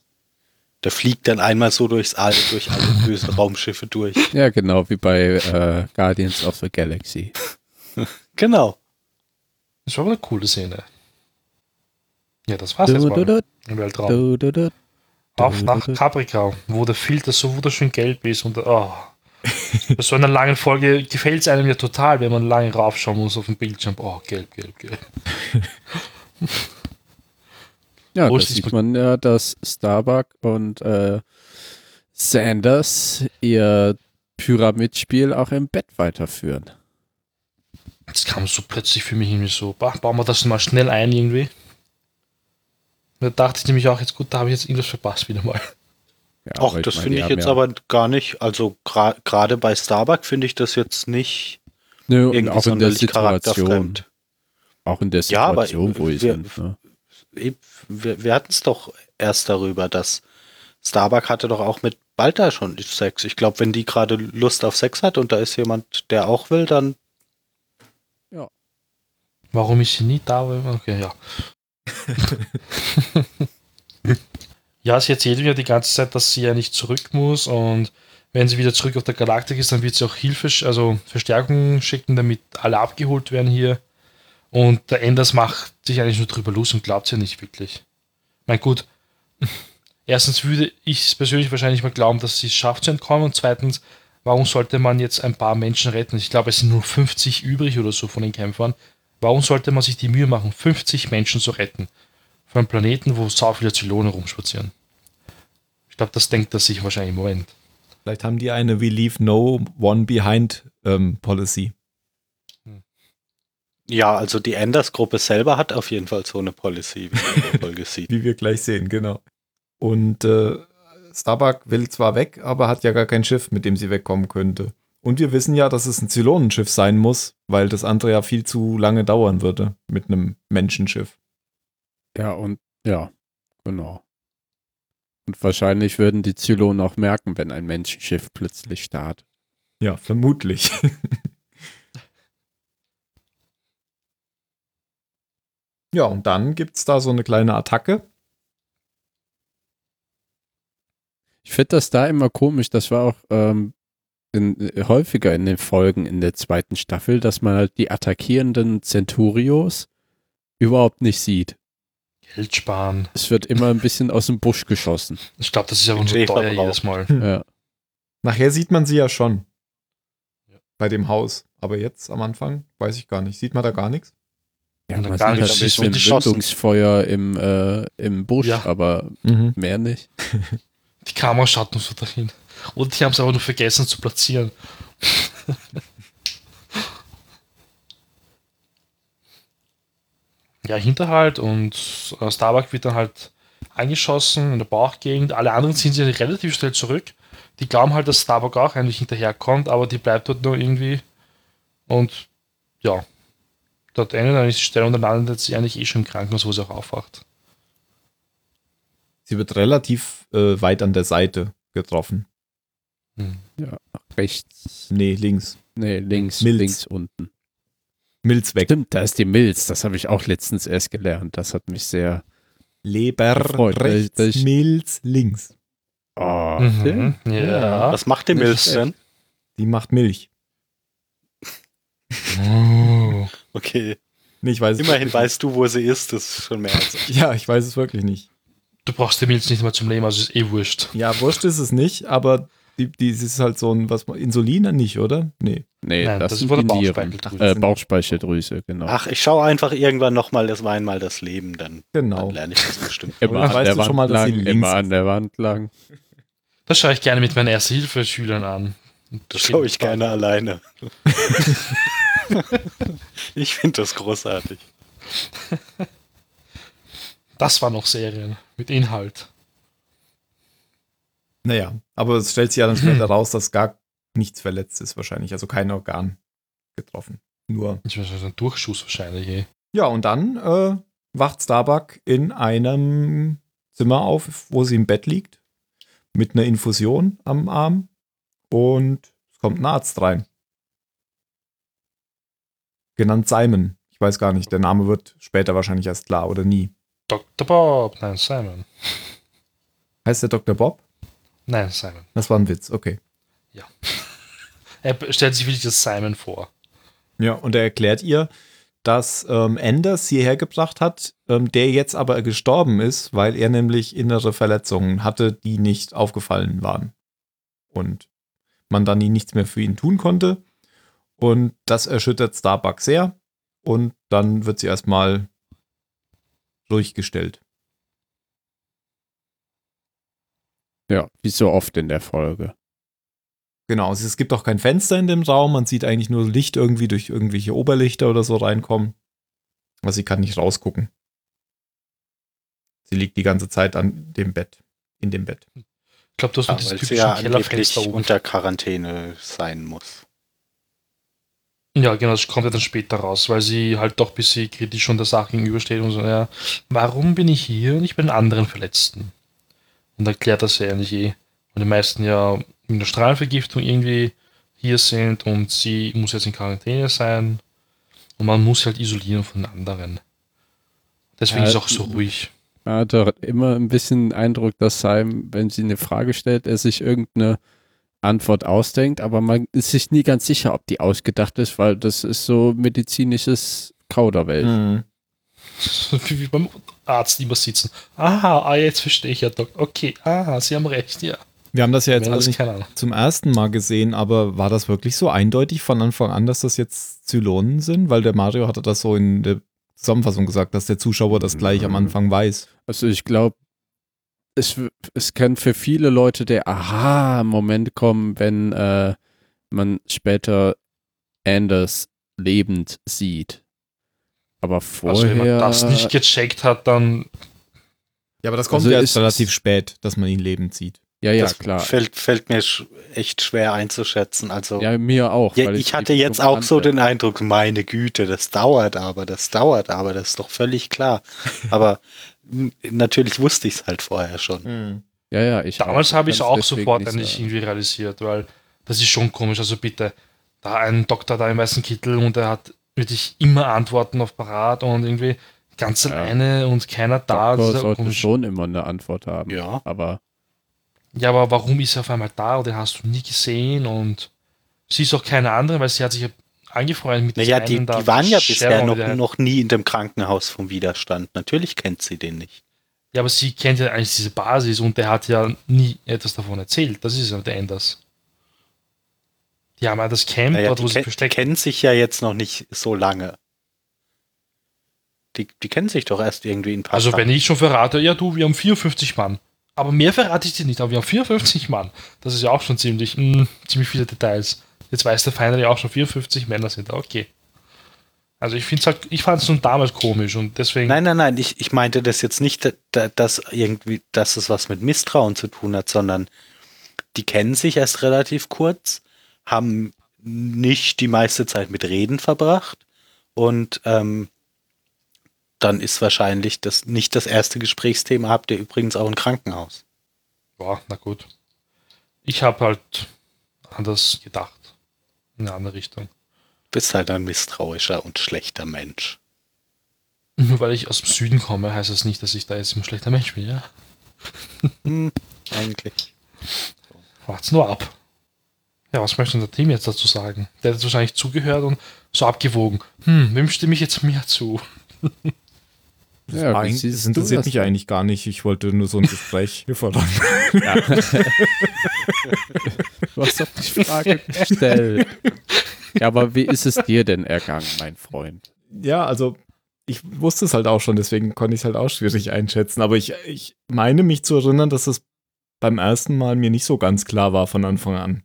Der fliegt dann einmal so durchs All, durch alle (laughs) bösen Raumschiffe durch. Ja, genau, wie bei äh, Guardians of the Galaxy. (laughs) Genau. Das war aber eine coole Szene. Ja, das war's jetzt Du, mal du, du, im Weltraum. du, du, du. Auf nach Caprica, wo der Filter so wunderschön gelb ist und oh, Bei so einer langen Folge gefällt es einem ja total, wenn man lange raufschauen muss auf dem Bildschirm. Oh, gelb, gelb, gelb. (laughs) Ja, Wo da ist sieht man ja, dass Starbuck und äh, Sanders ihr Pyramidspiel auch im Bett weiterführen. Das kam so plötzlich für mich irgendwie so. Bah, bauen wir das mal schnell ein irgendwie. Da dachte ich nämlich auch jetzt, gut, da habe ich jetzt irgendwas verpasst wieder mal. Ja, das finde ich jetzt ja, aber gar nicht, also gra- gerade bei Starbuck finde ich das jetzt nicht Nö, auch in der sonderlich Situation, auch in der Ja, aber Situation, wo wir- sind. Ne? Wir, wir hatten es doch erst darüber, dass Starbuck hatte doch auch mit Balta schon Sex. Ich glaube, wenn die gerade Lust auf Sex hat und da ist jemand, der auch will, dann Warum ist sie nie da? Okay, ja. (laughs) ja, sie erzählt mir die ganze Zeit, dass sie ja nicht zurück muss und wenn sie wieder zurück auf der Galaktik ist, dann wird sie auch Hilfe, also Verstärkung schicken, damit alle abgeholt werden hier. Und der Enders macht sich eigentlich nur drüber los und glaubt ja nicht wirklich. Mein gut, (laughs) erstens würde ich es persönlich wahrscheinlich mal glauben, dass sie es schafft zu entkommen und zweitens, warum sollte man jetzt ein paar Menschen retten? Ich glaube, es sind nur 50 übrig oder so von den Kämpfern. Warum sollte man sich die Mühe machen, 50 Menschen zu retten? Von einem Planeten, wo so viele Zylonen rumspazieren. Ich glaube, das denkt er sich wahrscheinlich im Moment. Vielleicht haben die eine We leave no one behind ähm, Policy. Ja, also die Enders-Gruppe selber hat auf jeden Fall so eine Policy, wie Folge (laughs) sieht. Wie wir gleich sehen, genau. Und äh, Starbuck will zwar weg, aber hat ja gar kein Schiff, mit dem sie wegkommen könnte. Und wir wissen ja, dass es ein Zylonenschiff sein muss, weil das andere ja viel zu lange dauern würde mit einem Menschenschiff. Ja, und ja, genau. Und wahrscheinlich würden die Zylonen auch merken, wenn ein Menschenschiff plötzlich startet. Ja, vermutlich. (laughs) ja, und dann gibt es da so eine kleine Attacke. Ich finde das da immer komisch, das war auch ähm, in, äh, häufiger in den Folgen in der zweiten Staffel, dass man halt die attackierenden Centurios überhaupt nicht sieht. Geld sparen. Es wird immer ein bisschen aus dem Busch geschossen. Ich glaube, das ist so Budgetverbrauch. teuer jedes Mal. Ja. Nachher sieht man sie ja schon. Ja. Bei dem Haus. Aber jetzt am Anfang weiß ich gar nicht. Sieht man da gar nichts? Ja, man sieht nicht, halt ein wird geschossen. Windungsfeuer im, äh, im Busch, Ja. aber Mhm. mehr nicht. Die Kamera schaut nur so dahin. Und die haben es aber nur vergessen zu platzieren. (laughs) ja, Hinterhalt und äh, Starbuck wird dann halt angeschossen in der Bauchgegend. Alle anderen ziehen sich relativ schnell zurück. Die glauben halt, dass Starbuck auch eigentlich hinterherkommt, aber die bleibt dort nur irgendwie. Und ja, dort endet dann die Stelle und dann landet sie eigentlich eh schon im Krankenhaus, wo sie auch aufwacht. Sie wird relativ äh, weit an der Seite getroffen. Hm. Ja, rechts. Nee, links. Nee, links, Milz. links unten. Milz weg. Stimmt, da ist die Milz. Das habe ich auch letztens erst gelernt. Das hat mich sehr. Leber Gefreut, rechts, ich- Milz links. Oh, Mhm. Ja. Was macht die schlecht. denn? Die macht Milch. Oh. (laughs) Okay. Nee, ich weiß Immerhin weißt du, wo sie ist, das ist schon mehr als (laughs) nicht. Ja, ich weiß es wirklich nicht. Du brauchst die Milz nicht mal zum Leben, also ist eh wurscht. Ja, wurscht ist es nicht, aber die, die ist halt so ein, was man, Insulin nicht, oder? Nee. nee, Nein, das, das ist von der die Nieren. Bauchspeicheldrüse. Äh, Bauchspeicheldrüse, genau. Ach, ich schaue einfach irgendwann nochmal das war einmal das Leben, dann, Genau. dann lerne ich das bestimmt. immer an weißt der du Wand schon mal, lang, immer an der Wand lang. Das schaue ich gerne mit meinen Erste-Hilfe-Schülern an. Das schaue ich gerne alleine. (laughs) (laughs) ich finde das großartig. Das waren noch Serien mit Inhalt. Naja, aber es stellt sich ja dann später (clears throat) raus, dass gar nichts verletzt ist wahrscheinlich. Also kein Organ getroffen. Nur. Ich weiß, ein Durchschuss wahrscheinlich. Eh. Ja, und dann äh, wacht Starbuck in einem Zimmer auf, wo sie im Bett liegt. Mit einer Infusion am Arm. Und es kommt ein Arzt rein. Genannt Simon. Ich weiß gar nicht, der Name wird später wahrscheinlich erst klar oder nie. Dr. Bob, nein, Simon. Heißt der Dr. Bob? Nein, Simon. Das war ein Witz, okay. Er stellt sich wirklich das Simon vor. Ja, und er erklärt ihr, dass ähm, Anders sie hergebracht hat, ähm, der jetzt aber gestorben ist, weil er nämlich innere Verletzungen hatte, die nicht aufgefallen waren. Und man dann nichts mehr für ihn tun konnte. Und das erschüttert Starbuck sehr. Und dann wird sie erstmal durchgestellt. Ja, wie so oft in der Folge. Genau, es gibt auch kein Fenster in dem Raum. Man sieht eigentlich nur Licht irgendwie durch irgendwelche Oberlichter oder so reinkommen. Also sie kann nicht rausgucken. Sie liegt die ganze Zeit an dem Bett, in dem Bett. Ich glaube, das Ja, wird das typische ja Kellerfenster oben. unter Quarantäne sein muss. Ja, genau, das kommt ja dann später raus, weil sie halt doch ein bisschen kritisch unter Sache gegenübersteht und so, ja, warum bin ich hier und nicht bei den anderen Verletzten? Und erklärt das ja eigentlich eh. Und die meisten ja mit einer Strahlenvergiftung irgendwie hier sind und sie muss jetzt in Quarantäne sein und man muss halt isolieren von anderen. Deswegen Ja, ist es auch so ruhig. Man hat doch immer ein bisschen den Eindruck, dass Simon, wenn sie eine Frage stellt, er sich irgendeine Antwort ausdenkt, aber man ist sich nie ganz sicher, ob die ausgedacht ist, weil das ist so medizinisches Kauderwelsch. Mhm. Wie (laughs) wie beim Arzt immer sitzen. Aha, ah, jetzt verstehe ich ja, Doc. Okay, ah, Sie haben recht, ja. Wir haben das ja jetzt Mehr alle als nicht keine Ahnung. zum ersten Mal gesehen, aber war das wirklich so eindeutig von Anfang an, dass das jetzt Zylonen sind? Weil der Mario hatte das so in der Zusammenfassung gesagt, dass der Zuschauer das gleich am Anfang weiß. Also ich glaube, es, es kann für viele Leute der Aha-Moment kommen, wenn äh, man später Anders lebend sieht. Aber Also wenn vorher. man das nicht gecheckt hat, dann Ja, aber das kommt Also ja erst relativ spät, dass man ihn lebend sieht. ja, ja, das klar. Fällt, fällt mir sch echt schwer einzuschätzen. Also Ja, mir auch. Ja, weil ich es hatte jetzt auch so den Eindruck, meine Güte, das dauert aber, das dauert aber, das ist doch völlig klar. Aber natürlich wusste ich es halt vorher schon. Ja, ja, ich damals habe ich es auch sofort nicht eigentlich irgendwie realisiert, weil das ist schon komisch. Also bitte, da ein Doktor da im weißen Kittel und er hat wirklich immer Antworten auf Parat und irgendwie ganz Ja. alleine und keiner da. Das Doktor ist ja sollte komisch. schon immer eine Antwort haben. Ja. Aber Ja, aber warum ist er auf einmal da und den hast du nie gesehen und sie ist auch keine andere, weil sie hat sich ja angefreundet mit Naja, die, die waren ja bisher noch, noch nie in dem Krankenhaus vom Widerstand. Natürlich kennt sie den nicht. Ja, aber sie kennt ja eigentlich diese Basis und der hat ja nie etwas davon erzählt. Das ist ja der Enders. Die haben ja das Camp Naja, dort, wo sie ken- die versteckt kennen sich ja jetzt noch nicht so lange. Die, die kennen sich doch erst irgendwie ein paar Also Tage. wenn ich schon verrate, ja du, wir haben 54 Mann. Aber mehr verrate ich dir nicht, aber wir haben 54 Mann. Das ist ja auch schon ziemlich, mh, ziemlich viele Details. Jetzt weiß der Feind ja auch schon 54 Männer sind da, okay. Also ich finde halt, ich fand es schon damals komisch und deswegen. Nein, nein, nein, ich, ich meinte das jetzt nicht, da- da- dass irgendwie, dass es was mit Misstrauen zu tun hat, sondern die kennen sich erst relativ kurz, haben nicht die meiste Zeit mit Reden verbracht und ähm, dann ist wahrscheinlich das nicht das erste Gesprächsthema, habt ihr übrigens auch ein Krankenhaus. Ja, na gut. Ich habe halt anders gedacht. In eine andere Richtung. Bist halt ein misstrauischer und schlechter Mensch. Nur weil ich aus dem Süden komme, heißt das nicht, dass ich da jetzt ein schlechter Mensch bin, ja? Hm, eigentlich. Wart's nur ab. Ja, was möchte der Team jetzt dazu sagen? Der hat jetzt wahrscheinlich zugehört und so abgewogen. Hm, wem stimme ich jetzt mehr zu? Das, (laughs) Ja, das du interessiert das mich eigentlich gar nicht. Ich wollte nur so ein Gespräch (laughs) fördern. (laughs) (laughs) du hast doch die Frage gestellt. ja, aber wie ist es dir denn ergangen, mein Freund? Ja, also ich wusste es halt auch schon, deswegen konnte ich es halt auch schwierig einschätzen. Aber ich, ich meine mich zu erinnern, dass es beim ersten Mal mir nicht so ganz klar war von Anfang an.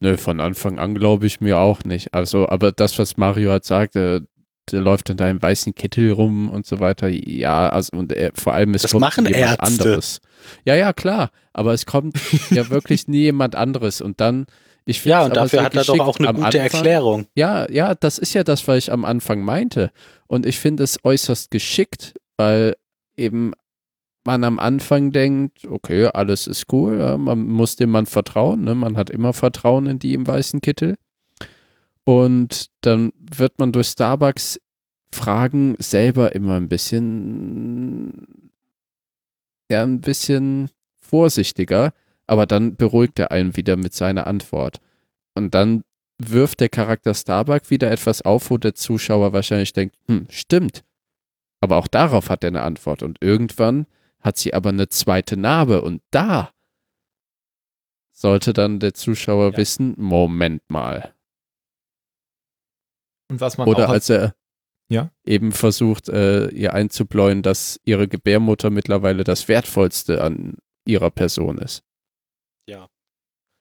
Nö, von Anfang an glaube ich mir auch nicht. Also, aber das, was Mario halt sagte, der läuft in deinem weißen Kittel rum und so weiter. Ja, also und er, vor allem es Das machen jemand Ärzte. anderes. Ja, ja, klar. Aber es kommt (laughs) ja wirklich nie jemand anderes. Und dann, ich finde Ja, und dafür hat er doch auch eine gute Anfang, Erklärung. Ja, ja, das ist ja das, was ich am Anfang meinte. Und ich finde es äußerst geschickt, weil eben man am Anfang denkt, okay, alles ist cool, ja, man muss dem Mann vertrauen, ne? man hat immer Vertrauen in die im weißen Kittel. Und dann wird man durch Starbucks Fragen selber immer ein bisschen, ja, ein bisschen vorsichtiger, aber dann beruhigt er einen wieder mit seiner Antwort. Und dann wirft der Charakter Starbuck wieder etwas auf, wo der Zuschauer wahrscheinlich denkt, hm, stimmt. Aber auch darauf hat er eine Antwort. Und irgendwann hat sie aber eine zweite Narbe und da sollte dann der Zuschauer Ja. wissen, Moment mal. Und was man Oder als er Ja. eben versucht, äh, ihr einzubläuen, dass ihre Gebärmutter mittlerweile das Wertvollste an ihrer Person ist. Ja.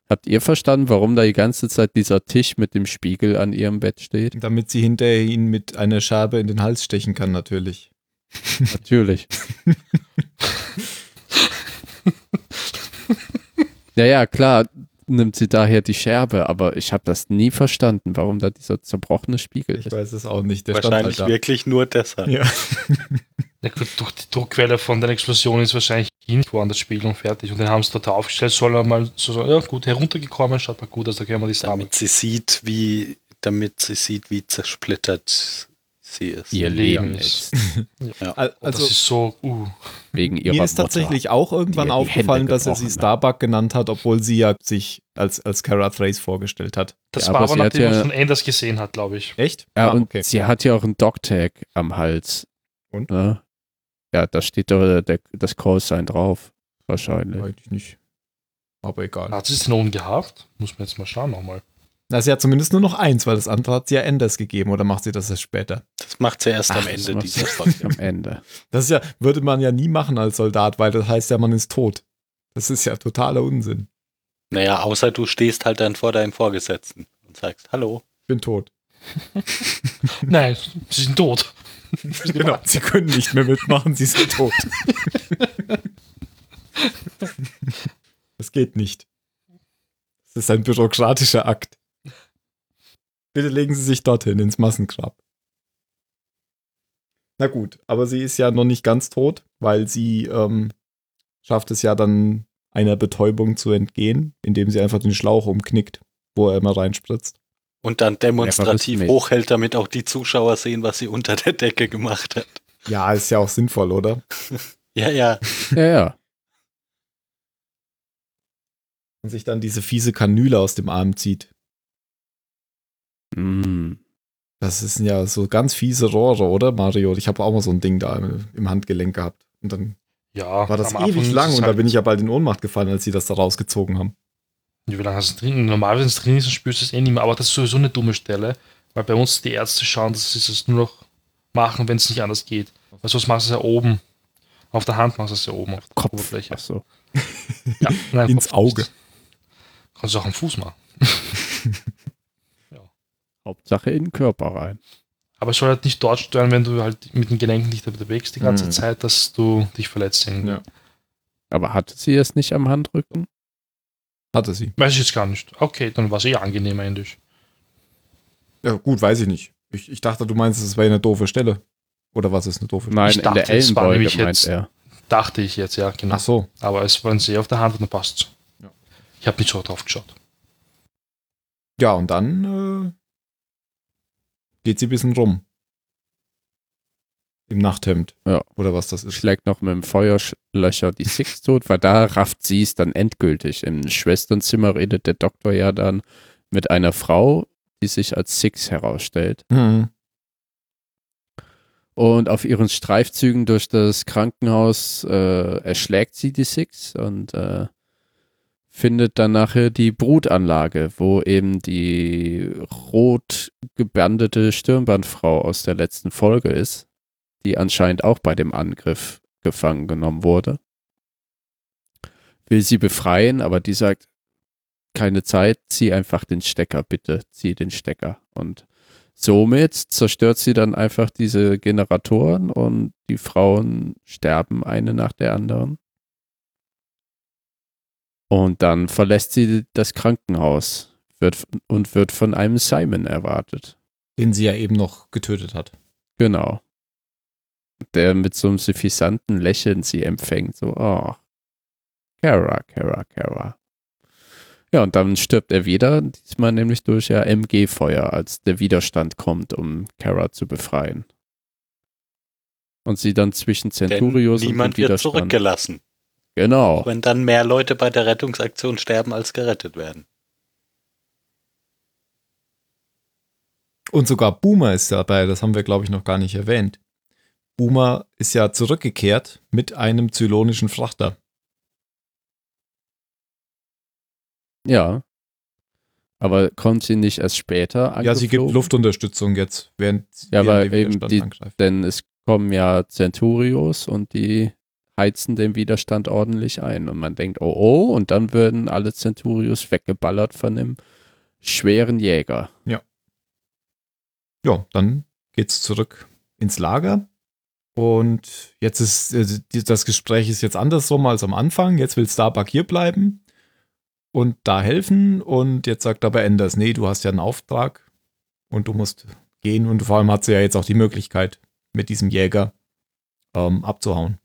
Habt ihr verstanden, warum da die ganze Zeit dieser Tisch mit dem Spiegel an ihrem Bett steht? damit sie hinterher ihn mit einer Scherbe in den Hals stechen kann, natürlich. Natürlich. (laughs) ja, ja, klar, nimmt sie daher die Scherbe, aber ich habe das nie verstanden, warum da dieser zerbrochene Spiegel Ich ist. weiß es auch nicht. Der stand Wahrscheinlich halt wirklich nur deshalb. Ja. (laughs) Ja, gut, durch die Druckquelle von der Explosion ist wahrscheinlich nicht worden, das Spiegelung fertig. Und den haben sie dort aufgestellt, soll er mal so, so ja gut, heruntergekommen, schaut mal gut aus, da können wir die Samen. Damit sie sieht, wie, damit sie sieht, wie zersplittert sie ist. Ihr Leben ist. ist Al- Und das Also ist so, uh, wegen ihrer mir ist tatsächlich auch irgendwann aufgefallen, dass er sie. Starbuck genannt hat, obwohl sie ja sich als, als Kara Thrace vorgestellt hat. das Ja, war aber aber nachdem man ja- schon Anders gesehen hat, glaube ich. Echt? Ja, Ah, und okay. sie hat ja auch einen Dogtag am Hals. Und? Ja, ja da steht doch der, das Callsign drauf. Wahrscheinlich. Eigentlich nicht. Aber egal. Hat sie es nun gehabt? Muss man jetzt mal schauen nochmal. Na, sie hat zumindest nur noch eins, weil das andere hat sie ja Enders gegeben oder macht sie das erst später? Das macht sie erst Ach, am Ende dieser sie Folge. Am Ende. Das ist ja, würde man ja nie machen als Soldat, weil das heißt ja, man ist tot. Das ist ja totaler Unsinn. Naja, außer du stehst halt dann vor deinem Vorgesetzten und sagst, hallo. Ich bin tot. (laughs) Nein, sie sind tot. (laughs) Genau. Sie können nicht mehr mitmachen, sie sind tot. (laughs) Das geht nicht. Das ist ein bürokratischer Akt. Bitte legen Sie sich dorthin ins Massengrab. Na gut, aber sie ist ja noch nicht ganz tot, weil sie ähm, schafft es ja dann einer Betäubung zu entgehen, indem sie einfach den Schlauch umknickt, wo er immer reinspritzt. Und dann demonstrativ hochhält, damit auch die Zuschauer sehen, was sie unter der Decke gemacht hat. Ja, ist ja auch sinnvoll, oder? (laughs) Ja, ja. Ja, ja. Und sich dann diese fiese Kanüle aus dem Arm zieht. Mm. Das sind ja so ganz fiese Rohre, oder, Mario? Ich habe auch mal so ein Ding da im im Handgelenk gehabt. Und dann Ja, war das ewig ist lang und da halt- bin ich ja bald in Ohnmacht gefallen, als sie das da rausgezogen haben. Wie lange hast du drin? Normal, wenn es drin ist, dann spürst du es eh nicht mehr. Aber das ist sowieso eine dumme Stelle, weil bei uns die Ärzte schauen, dass sie es nur noch machen, wenn es nicht anders geht. Weil sonst machst du es ja oben. Auf der Hand machst du es ja oben auf der Kopf. Oberfläche. Ach so. Ja, (laughs) nein, Ins Kopf. Auge. Kannst du auch am Fuß machen. (laughs) Hauptsache in den Körper rein. Aber es soll halt nicht dort stören, wenn du halt mit den Gelenken nicht damit bewegst die ganze Mhm. Zeit, dass du dich verletzt irgendwie. Ja. Aber hatte sie es nicht am Handrücken? Hatte sie. Weiß ich jetzt gar nicht. Okay, dann war es eh angenehmer endlich. Ja, gut, weiß ich nicht. Ich, ich dachte, du meinst, es wäre eine doofe Stelle. Oder was ist eine doofe Stelle? Nein, Ich in dachte, der es war Ellenbeuge nämlich meint jetzt- er. Dachte ich jetzt, ja, genau. Ach so. Aber es war ein See auf der Hand und dann passt Ja. Ich habe nicht so drauf geschaut. Ja, und dann äh, geht sie ein bisschen rum. Im Nachthemd. Ja. Oder was das ist. Schlägt noch mit dem Feuerlöcher die Six tot, weil da rafft sie es dann endgültig. Im Schwesternzimmer redet der Doktor ja dann mit einer Frau, die sich als Six herausstellt. Mhm. Und auf ihren Streifzügen durch das Krankenhaus äh, erschlägt sie die Six und äh, findet dann nachher die Brutanlage, wo eben die rot gebandete Stirnbandfrau aus der letzten Folge ist, die anscheinend auch bei dem Angriff gefangen genommen wurde. Will sie befreien, aber die sagt, keine Zeit, zieh einfach den Stecker, bitte, zieh den Stecker. Und somit zerstört sie dann einfach diese Generatoren und die Frauen sterben eine nach der anderen. Und dann verlässt sie das Krankenhaus wird, und wird von einem Simon erwartet. Den sie ja eben noch getötet hat. Genau. Der mit so einem suffisanten Lächeln sie empfängt. So, oh, Kara, Kara, Kara. Ja, und dann stirbt er wieder, diesmal nämlich durch ja MG-Feuer, als der Widerstand kommt, um Kara zu befreien. Und sie dann zwischen Denn Centurios und niemand dem wird Widerstand. zurückgelassen. Genau. Wenn dann mehr Leute bei der Rettungsaktion sterben, als gerettet werden. Und sogar Boomer ist dabei, das haben wir, glaube ich, noch gar nicht erwähnt. Boomer ist ja zurückgekehrt mit einem zylonischen Frachter. Ja. Aber kommt sie nicht erst später Ja, sie gibt angeflogen? Luftunterstützung jetzt, während, Ja, während aber der eben die- angreift. Denn es kommen ja Centurios und die heizen den Widerstand ordentlich ein. Und man denkt, oh oh, und dann würden alle Centurios weggeballert von dem schweren Jäger. Ja, dann geht's zurück ins Lager. Und jetzt ist die- das Gespräch ist jetzt andersrum als am Anfang. Jetzt will Starbuck hier bleiben und da helfen. Und jetzt sagt aber Enders, nee, du hast ja einen Auftrag und du musst gehen. Und vor allem hat sie ja jetzt auch die Möglichkeit, mit diesem Jäger ähm, abzuhauen.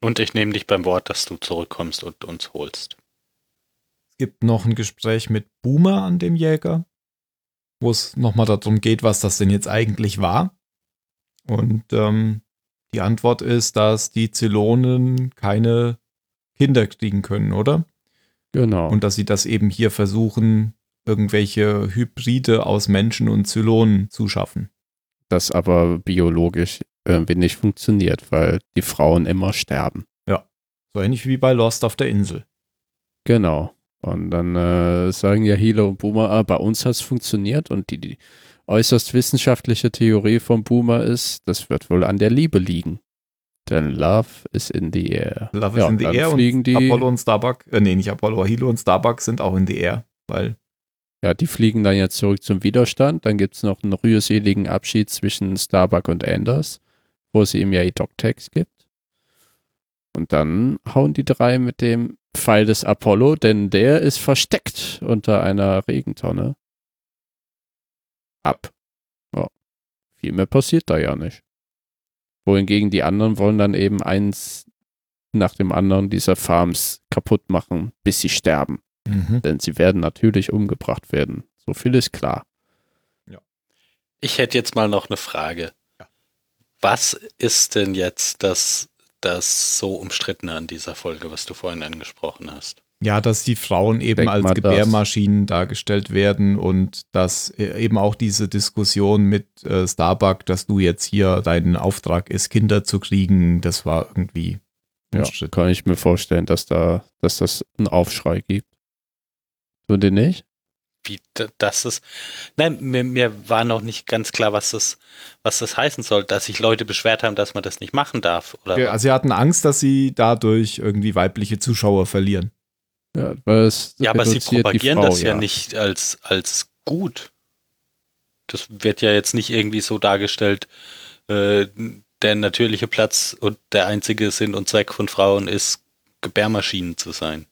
Und ich nehme dich beim Wort, dass du zurückkommst und uns holst. Es gibt noch ein Gespräch mit Boomer an dem Jäger, wo es nochmal darum geht, was das denn jetzt eigentlich war. Und ähm, die Antwort ist, dass die Zylonen keine Kinder kriegen können, oder? Genau. Und dass sie das eben hier versuchen, irgendwelche Hybride aus Menschen und Zylonen zu schaffen. das aber biologisch irgendwie nicht funktioniert, weil die Frauen immer sterben. So ähnlich wie bei Lost auf der Insel. Genau. Und dann äh, sagen ja Hilo und Boomer, ah, bei uns hat es funktioniert und die, die äußerst wissenschaftliche Theorie von Boomer ist, das wird wohl an der Liebe liegen. Denn Love is in the air. Love Ja, is in the Air fliegen und die- Apollo und Starbuck, äh, nee, nicht Apollo, Hilo und Starbuck sind auch in the Air, weil Ja, die fliegen dann jetzt zurück zum Widerstand. Dann gibt es noch einen rührseligen Abschied zwischen Starbuck und Anders, wo sie ihm ja die Doc-Tags gibt. Und dann hauen die drei mit dem Pfeil des Apollo, denn der ist versteckt unter einer Regentonne. Ab. Ja. Viel mehr passiert da ja nicht. Wohingegen die anderen wollen dann eben eins nach dem anderen dieser Farms kaputt machen, bis sie sterben mhm. denn sie werden natürlich umgebracht werden. So viel ist klar. Ich hätte jetzt mal noch eine Frage. Was ist denn jetzt das, das so umstrittene an dieser Folge, was du vorhin angesprochen hast? Ja, dass die Frauen eben Denk als mal, das- Gebärmaschinen dargestellt werden und dass äh, eben auch diese Diskussion mit äh, Starbuck, dass du jetzt hier dein Auftrag ist, Kinder zu kriegen, das war irgendwie Ja, kann ich mir vorstellen, dass da, dass das einen Aufschrei gibt. Tun die nicht? Wie das ist. Nein, mir, mir war noch nicht ganz klar, was das, was das heißen soll, dass sich Leute beschwert haben, dass man das nicht machen darf. Oder Ja, also sie hatten Angst, dass sie dadurch irgendwie weibliche Zuschauer verlieren. Ja, weil es ja aber sie propagieren Frau, das ja, nicht als, als gut. Das wird ja jetzt nicht irgendwie so dargestellt, äh, der natürliche Platz und der einzige Sinn und Zweck von Frauen ist, Gebärmaschinen zu sein.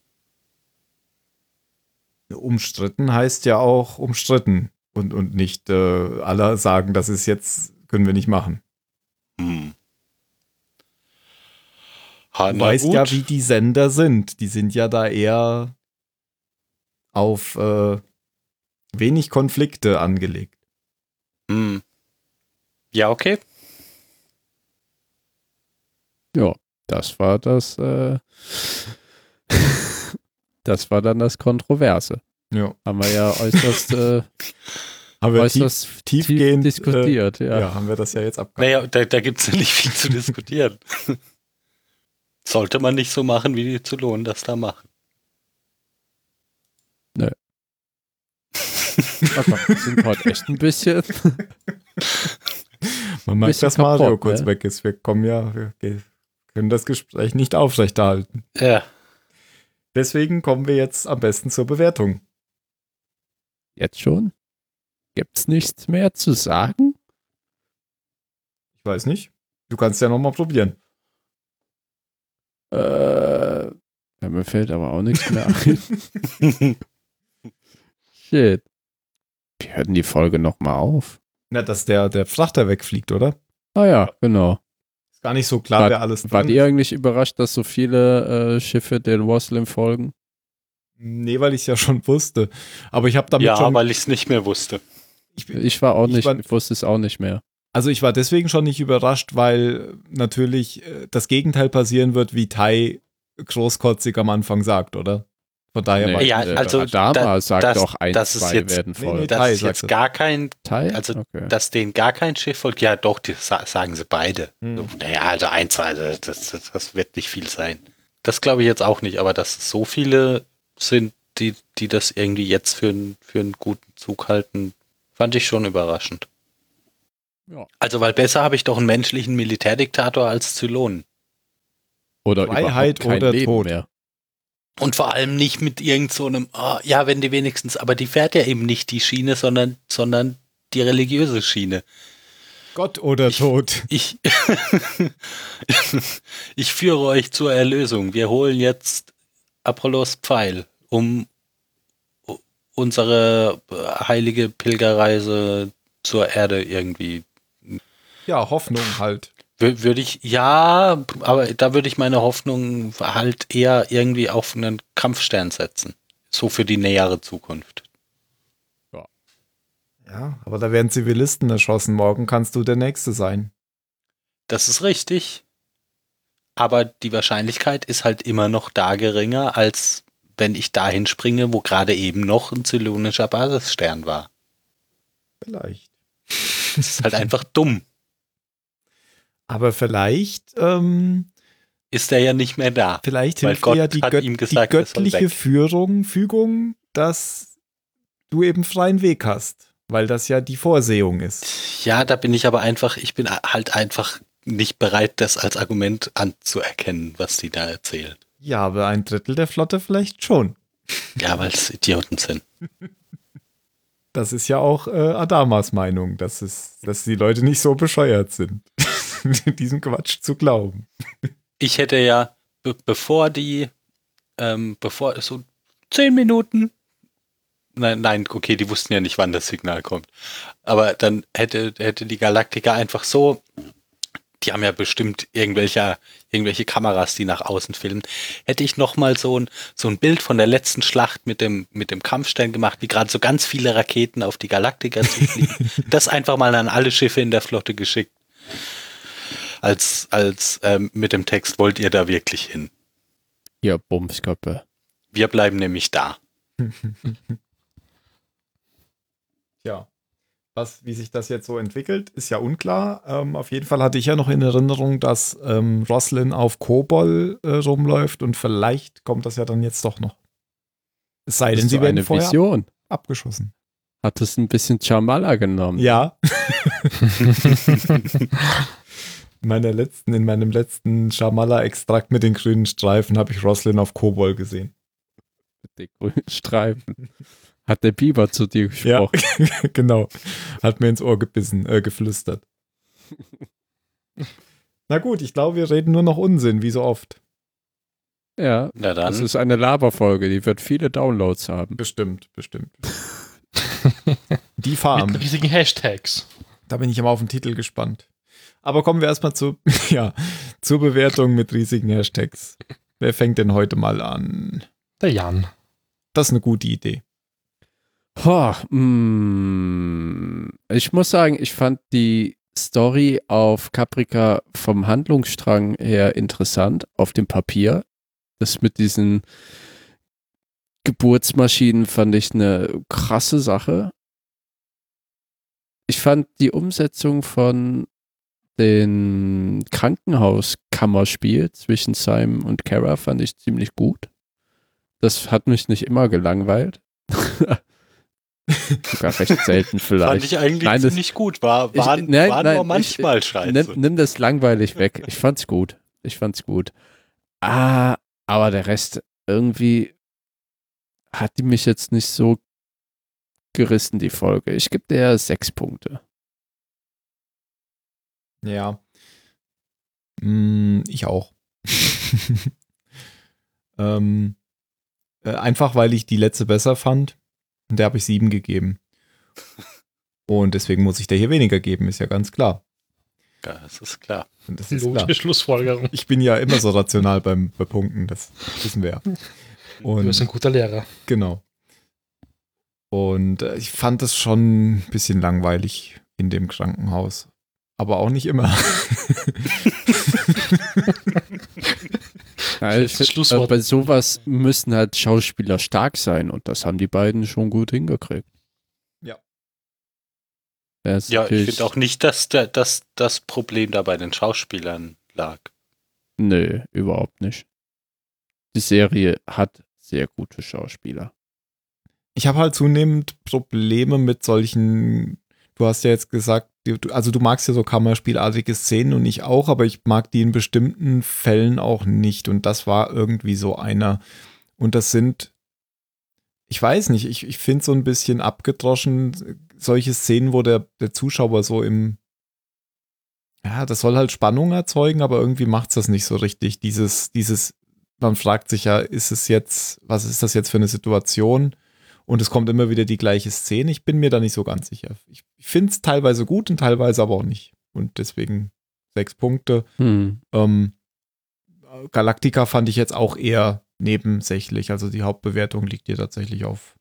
Umstritten heißt ja auch umstritten und, und nicht äh, alle sagen, das ist jetzt, können wir nicht machen. Hm. Ha, Du weißt gut. ja, wie die Sender sind. Die sind ja da eher auf äh, wenig Konflikte angelegt. Hm. Ja, okay. Ja, das war das, äh, das war dann das Kontroverse. Ja. Haben wir ja äußerst, äh, (laughs) Haben wir tief, äußerst tiefgehend diskutiert, Äh, ja. ja. haben wir das ja jetzt abgehakt. Naja, da, da gibt es ja nicht viel zu diskutieren. (laughs) Sollte man nicht so machen, wie die Zylonen das da machen. Aber (laughs) wir sind heute echt ein bisschen. Man merkt, dass Mario kaputt, kurz ne? weg ist. Wir kommen ja, wir können das Gespräch nicht aufrechterhalten. Ja. Deswegen kommen wir jetzt am besten zur Bewertung. Jetzt schon? Gibt's nichts mehr zu sagen? Ich weiß nicht. Du kannst ja nochmal probieren. Äh, ja, mir fällt aber auch nichts mehr ein. (laughs) Shit. Wir hörten die Folge nochmal auf. Na, dass der, der Frachter wegfliegt, oder? Ah ja, genau. Gar nicht so klar, War- wer alles Wart drin ihr ist. eigentlich überrascht, dass so viele äh, Schiffe den Waslim folgen? Nee, weil ich es ja schon wusste. Aber ich habe damit ja, schon. weil ich es nicht mehr wusste. ich, Ich war auch Ich nicht, war- ich wusste es auch nicht mehr. Also ich war deswegen schon nicht überrascht, weil natürlich äh, das Gegenteil passieren wird, wie Tai großkotzig am Anfang sagt, oder? Von daher Nee, war Ja, äh, also Adama da- sagt das- doch ein, das zwei jetzt- werden Nee, nee, folgen. Das Tai ist jetzt das. gar kein, Teil? also okay. dass denen gar kein Schiff folgt. Ja, doch, die sa sagen sie beide. Hm. So, Naja, also ein, zwei, das, das, das wird nicht viel sein. Das glaube ich jetzt auch nicht, aber dass es so viele sind, die, die das irgendwie jetzt für, einen- für einen guten Zug halten, fand ich schon überraschend. Ja. Also, weil besser habe ich doch einen menschlichen Militärdiktator als Zylonen. Oder Freiheit überhaupt kein oder Leben Tod. mehr. Und vor allem nicht mit irgend so einem, ah, ja, wenn die wenigstens, aber die fährt ja eben nicht die Schiene, sondern, sondern die religiöse Schiene. Gott oder Ich- Tod. Ich, (laughs) ich führe euch zur Erlösung. Wir holen jetzt Apollos Pfeil, um unsere heilige Pilgerreise zur Erde irgendwie. Ja, Hoffnung halt. Wür- Würde ich, ja, aber da würde ich meine Hoffnung halt eher irgendwie auf einen Kampfstern setzen. So für die nähere Zukunft. Ja, aber da werden Zivilisten erschossen. Morgen kannst du der Nächste sein. Das ist richtig. Aber die Wahrscheinlichkeit ist halt immer noch da geringer, als wenn ich dahin springe, wo gerade eben noch ein zylonischer Basisstern war. Vielleicht. Das ist halt einfach dumm. Aber vielleicht, ähm, Ist er ja nicht mehr da. vielleicht hilft Gott dir ja die, Gött ihm gesagt, die göttliche. Führung, Fügung, dass du eben freien Weg hast. Weil das ja die Vorsehung ist. Ja, da bin ich aber einfach, ich bin halt einfach nicht bereit, das als Argument anzuerkennen, was die da erzählt. Ja, aber ein Drittel der Flotte vielleicht schon. (laughs) Ja, weil es Idioten sind. Das ist ja auch äh, Adamas Meinung, dass, es, dass die Leute nicht so bescheuert sind, (laughs) (laughs) diesem Quatsch zu glauben. Ich hätte ja, be bevor die, ähm, bevor so zehn Minuten, nein, nein, okay, die wussten ja nicht, wann das Signal kommt. Aber dann hätte, hätte die Galaktika einfach so, die haben ja bestimmt irgendwelche, irgendwelche Kameras, die nach außen filmen, hätte ich noch mal so ein, so ein Bild von der letzten Schlacht mit dem, mit dem Kampfstern gemacht, wie gerade so ganz viele Raketen auf die Galaktika zufliegen. (laughs) das einfach mal an alle Schiffe in der Flotte geschickt. Als, als ähm, mit dem Text, wollt ihr da wirklich hin? Ihr Bumsköppe. Wir bleiben nämlich da. (laughs) Ja. Was, wie sich das jetzt so entwickelt, ist ja unklar. Ähm, auf jeden Fall hatte ich ja noch in Erinnerung, dass ähm, Roslin auf Kobol äh, rumläuft und vielleicht kommt das ja dann jetzt doch noch. Es sei denn, sie werden eine Vision. abgeschossen. Hat es ein bisschen Chamala genommen. Ja. (laughs) (laughs) in, meiner letzten, in meinem letzten Shamala-Extrakt mit den grünen Streifen habe ich Roslin auf Kobol gesehen. Mit den grünen Streifen. Hat der Biber zu dir Ja, gesprochen? (laughs) genau. Hat mir ins Ohr gebissen, äh, geflüstert. (laughs) Na gut, ich glaube, wir reden nur noch Unsinn, wie so oft. Ja. Na Das dann. ist eine Laberfolge, die wird viele Downloads haben. Bestimmt, bestimmt. (laughs) Die Farm. Mit riesigen Hashtags. Da bin ich immer auf den Titel gespannt. Aber kommen wir erstmal zu, (laughs) ja, zur Bewertung mit riesigen Hashtags. Wer fängt denn heute mal an? Der Jan. Das ist eine gute Idee. Boah, mm, ich muss sagen, ich fand die Story auf Caprica vom Handlungsstrang her interessant auf dem Papier. Das mit diesen Geburtsmaschinen fand ich eine krasse Sache. Ich fand die Umsetzung von den Krankenhauskammerspiel zwischen Simon und Kara fand ich ziemlich gut. Das hat mich nicht immer gelangweilt. (laughs) Sogar recht selten vielleicht. Fand ich eigentlich Nein, das- ziemlich gut. War, Ich- war, nein, war nein, nur ich- manchmal scheiße. Nimm, nimm das langweilig weg. Ich fand's gut. Ich fand's gut. Ah, aber der Rest irgendwie hat die mich jetzt nicht so gerissen, die Folge. Ich gebe der sechs Punkte. Ja. Mm, ich auch. (laughs) ähm, äh, einfach weil ich die letzte besser fand. Und der habe ich sieben gegeben. Und deswegen muss ich der hier weniger geben, ist ja ganz klar. ja, das ist klar. Und das ist klar. Logische Schlussfolgerung. Ich bin ja immer so rational beim bei Punkten, das wissen wir ja. Du bist ein Und guter Lehrer. genau. Und äh, ich fand es schon ein bisschen langweilig in dem Krankenhaus. Aber auch nicht immer. (laughs) Das find, Schlusswort. äh, bei sowas müssen halt Schauspieler stark sein und das haben die beiden schon gut hingekriegt. Ja. Ja, ist Ja, ich finde auch nicht, dass, der, dass das Problem da bei den Schauspielern lag. Nö, überhaupt nicht. Die Serie hat sehr gute Schauspieler. ich habe halt zunehmend Probleme mit solchen, du hast ja jetzt gesagt, also du magst ja so Kammerspielartige Szenen und ich auch, aber ich mag die in bestimmten Fällen auch nicht und das war irgendwie so einer. Und das sind, ich weiß nicht, ich, ich finde so ein bisschen abgedroschen, solche Szenen, wo der, der Zuschauer so im, ja, das soll halt Spannung erzeugen, aber irgendwie macht es das nicht so richtig. Dieses, dieses, man fragt sich ja, ist es jetzt, was ist das jetzt für eine Situation? Und es kommt immer wieder die gleiche Szene. Ich bin mir da nicht so ganz sicher. Ich, ich finde es teilweise gut und teilweise aber auch nicht. Und deswegen sechs Punkte. Hm. Ähm, Galactica fand ich jetzt auch eher nebensächlich. Also die Hauptbewertung liegt hier tatsächlich auf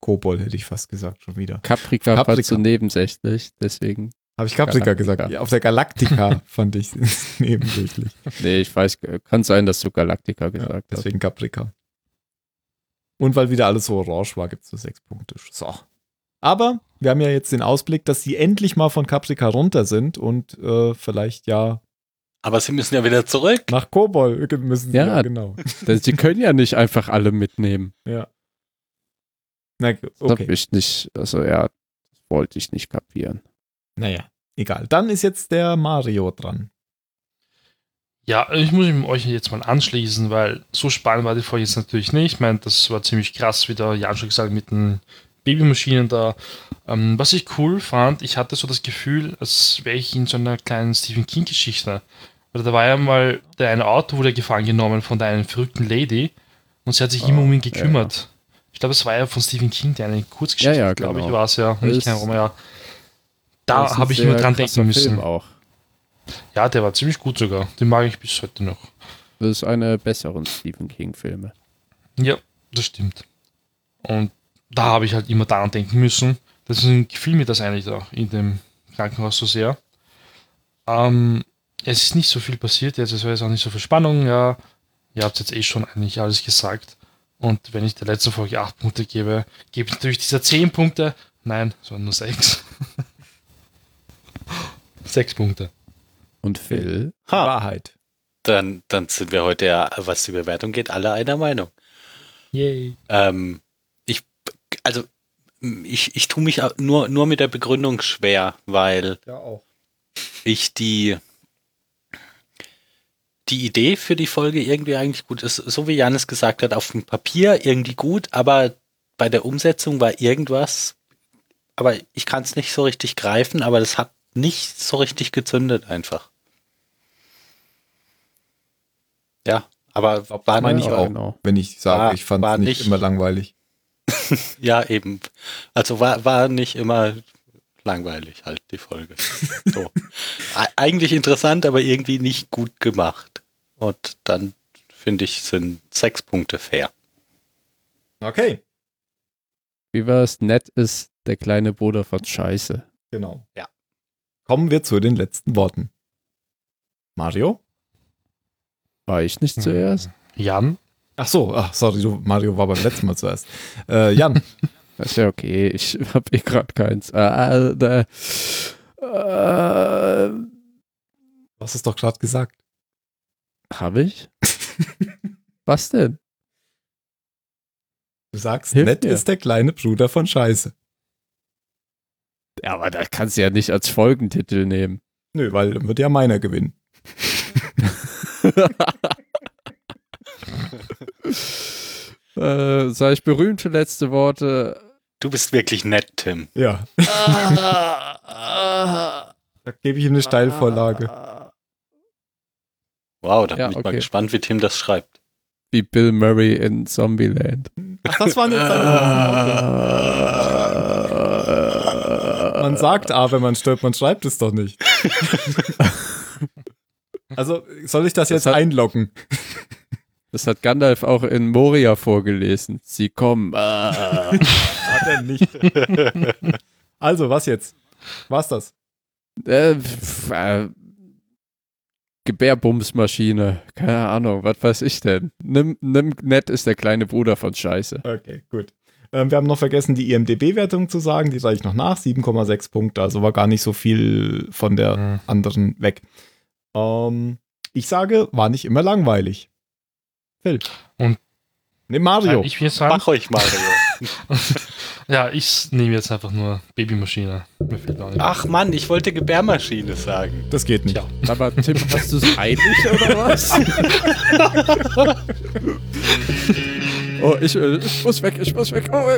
Kobol, hätte ich fast gesagt, schon wieder. Caprica, war Caprica. zu nebensächlich, deswegen. Habe ich Caprica gesagt? Ja, auf der Galactica (laughs) fand ich es (laughs) nebensächlich. Nee, ich weiß, kann sein, dass du Galactica Ja, gesagt hast. deswegen Caprica. Und weil wieder alles so orange war, gibt es nur sechs Punkte. So. Aber wir haben ja jetzt den Ausblick, dass sie endlich mal von Caprica runter sind und äh, vielleicht ja Aber sie müssen ja wieder zurück. nach Kobol müssen. sie Ja. genau. (laughs) Denn Sie können ja nicht einfach alle mitnehmen. Ja. Na gut, Das okay. hab ich nicht, also ja, das wollte ich nicht kapieren. Naja, egal. Dann ist jetzt der Mario dran. Ja, ich muss mich euch jetzt mal anschließen, weil so spannend war die Folge jetzt natürlich nicht. Ich meine, das war ziemlich krass, wie der Jan schon gesagt hat, mit den Babymaschinen da. Ähm, was ich cool fand, ich hatte so das Gefühl, als wäre ich in so einer kleinen Stephen King-Geschichte. Weil da war ja mal, der eine Auto wurde gefangen genommen von der einen verrückten Lady und sie hat sich Ah, immer um ihn gekümmert. Ich glaube, es war ja von Stephen King, der eine Kurzgeschichte, Ja, ja, glaube ich, genau. war es ja. Und ich keine Ahnung, ja. Da habe ich immer dran denken müssen. Film auch. Ja, der war ziemlich gut sogar. Den mag ich bis heute noch. Das ist einer der besseren Stephen King-Filme. Ja, das stimmt. Und da habe ich halt immer daran denken müssen. Deswegen gefiel mir das eigentlich auch in dem Krankenhaus so sehr. Ähm, es ist nicht so viel passiert jetzt, es war jetzt auch nicht so viel Spannung, ja. Ihr habt jetzt eh schon eigentlich alles gesagt. Und wenn ich der letzten Folge 8 Punkte gebe, gebe ich natürlich dieser 10 Punkte. Nein, sondern nur 6. 6 (laughs) Punkte. Und Phil? Ha, Wahrheit. dann, dann sind wir heute ja, was die Bewertung geht, alle einer Meinung. Yay. Ähm, ich, also, ich, ich tue mich auch nur, nur mit der Begründung schwer, weil Ja, auch. ich die, die Idee für die Folge irgendwie eigentlich gut ist. So wie Janis gesagt hat, auf dem Papier irgendwie gut, aber bei der Umsetzung war irgendwas, aber ich kann es nicht so richtig greifen, aber das hat nicht so richtig gezündet einfach. Ja, aber war meine nicht ich Ja, auch. genau. Wenn ich sage, War- ich fand es nicht, nicht- immer langweilig. (laughs) Ja, eben. Also war, war nicht immer langweilig halt die Folge. So. (laughs) Eigentlich interessant, aber irgendwie nicht gut gemacht. Und dann finde ich, sind sechs Punkte fair. Okay. Wie war es? Nett ist der kleine Bruder von Scheiße. Genau. Ja. Kommen wir zu den letzten Worten. Mario? War ich nicht zuerst? Jan? Ach so, ach, sorry, du, Mario war beim letzten Mal zuerst. Äh, Jan, (laughs) Das ist ja okay. Ich habe eh gerade keins. Äh, äh, äh, du hast es doch gerade gesagt. habe ich? (laughs) Was denn? Du sagst, Hilf nett mir. ist der kleine Bruder von Scheiße. Ja, aber da kannst du ja nicht als Folgentitel nehmen. Nö, weil dann wird ja meiner gewinnen. (laughs) (laughs) äh, sag ich berühmte letzte Worte. Du bist wirklich nett, Tim. Ja, (laughs) da gebe ich ihm eine Steilvorlage. Wow, da Ja, bin ich mal okay. gespannt, wie Tim das schreibt. Wie Bill Murray in Zombieland. Ach, das waren jetzt seine letzten Worte. (laughs) Man sagt A, wenn man stirbt, man schreibt es doch nicht. Also, soll ich das jetzt hat- einloggen? Das hat Gandalf auch in Moria vorgelesen. Sie kommen. Ah. (laughs) Hat er nicht. (laughs) Also, was jetzt? Was das? äh, pf, äh, Gebärbumsmaschine. Keine Ahnung, was weiß ich denn? Nimm, nimm nett ist der kleine Bruder von Scheiße. Okay, gut. Ähm, wir haben noch vergessen, die IMDB-Wertung zu sagen. Die reiche ich noch nach. 7,6 Punkte. Also war gar nicht so viel von der Mhm. anderen weg. Ähm, ich sage, war nicht immer langweilig. Phil. Und- Ne, Mario. Ich will jetzt sagen, Mach euch Mario. (laughs) ja, ich nehme jetzt einfach nur Babymaschine. Mir fehlt auch nicht. Ach Mann, ich wollte Gebärmaschine sagen. Das geht nicht. Tja. Aber Tim, hast du es eilig oder was? (laughs) oh, ich, äh, ich muss weg, ich muss weg. Oh,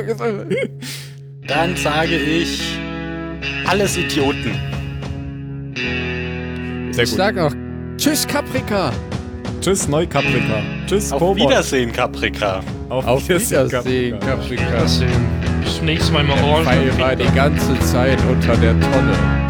Dann sage ich alles Idioten. Sehr ich gut. sag auch Tschüss, Caprica. Tschüss, Neukaprika. Tschüss, Auf Kobold. Wiedersehen, Caprica. Auf Wiedersehen, Caprica. Wiedersehen. Bis zum nächsten Mal im Der Orange. Pfeil war die ganze Zeit unter der Tonne.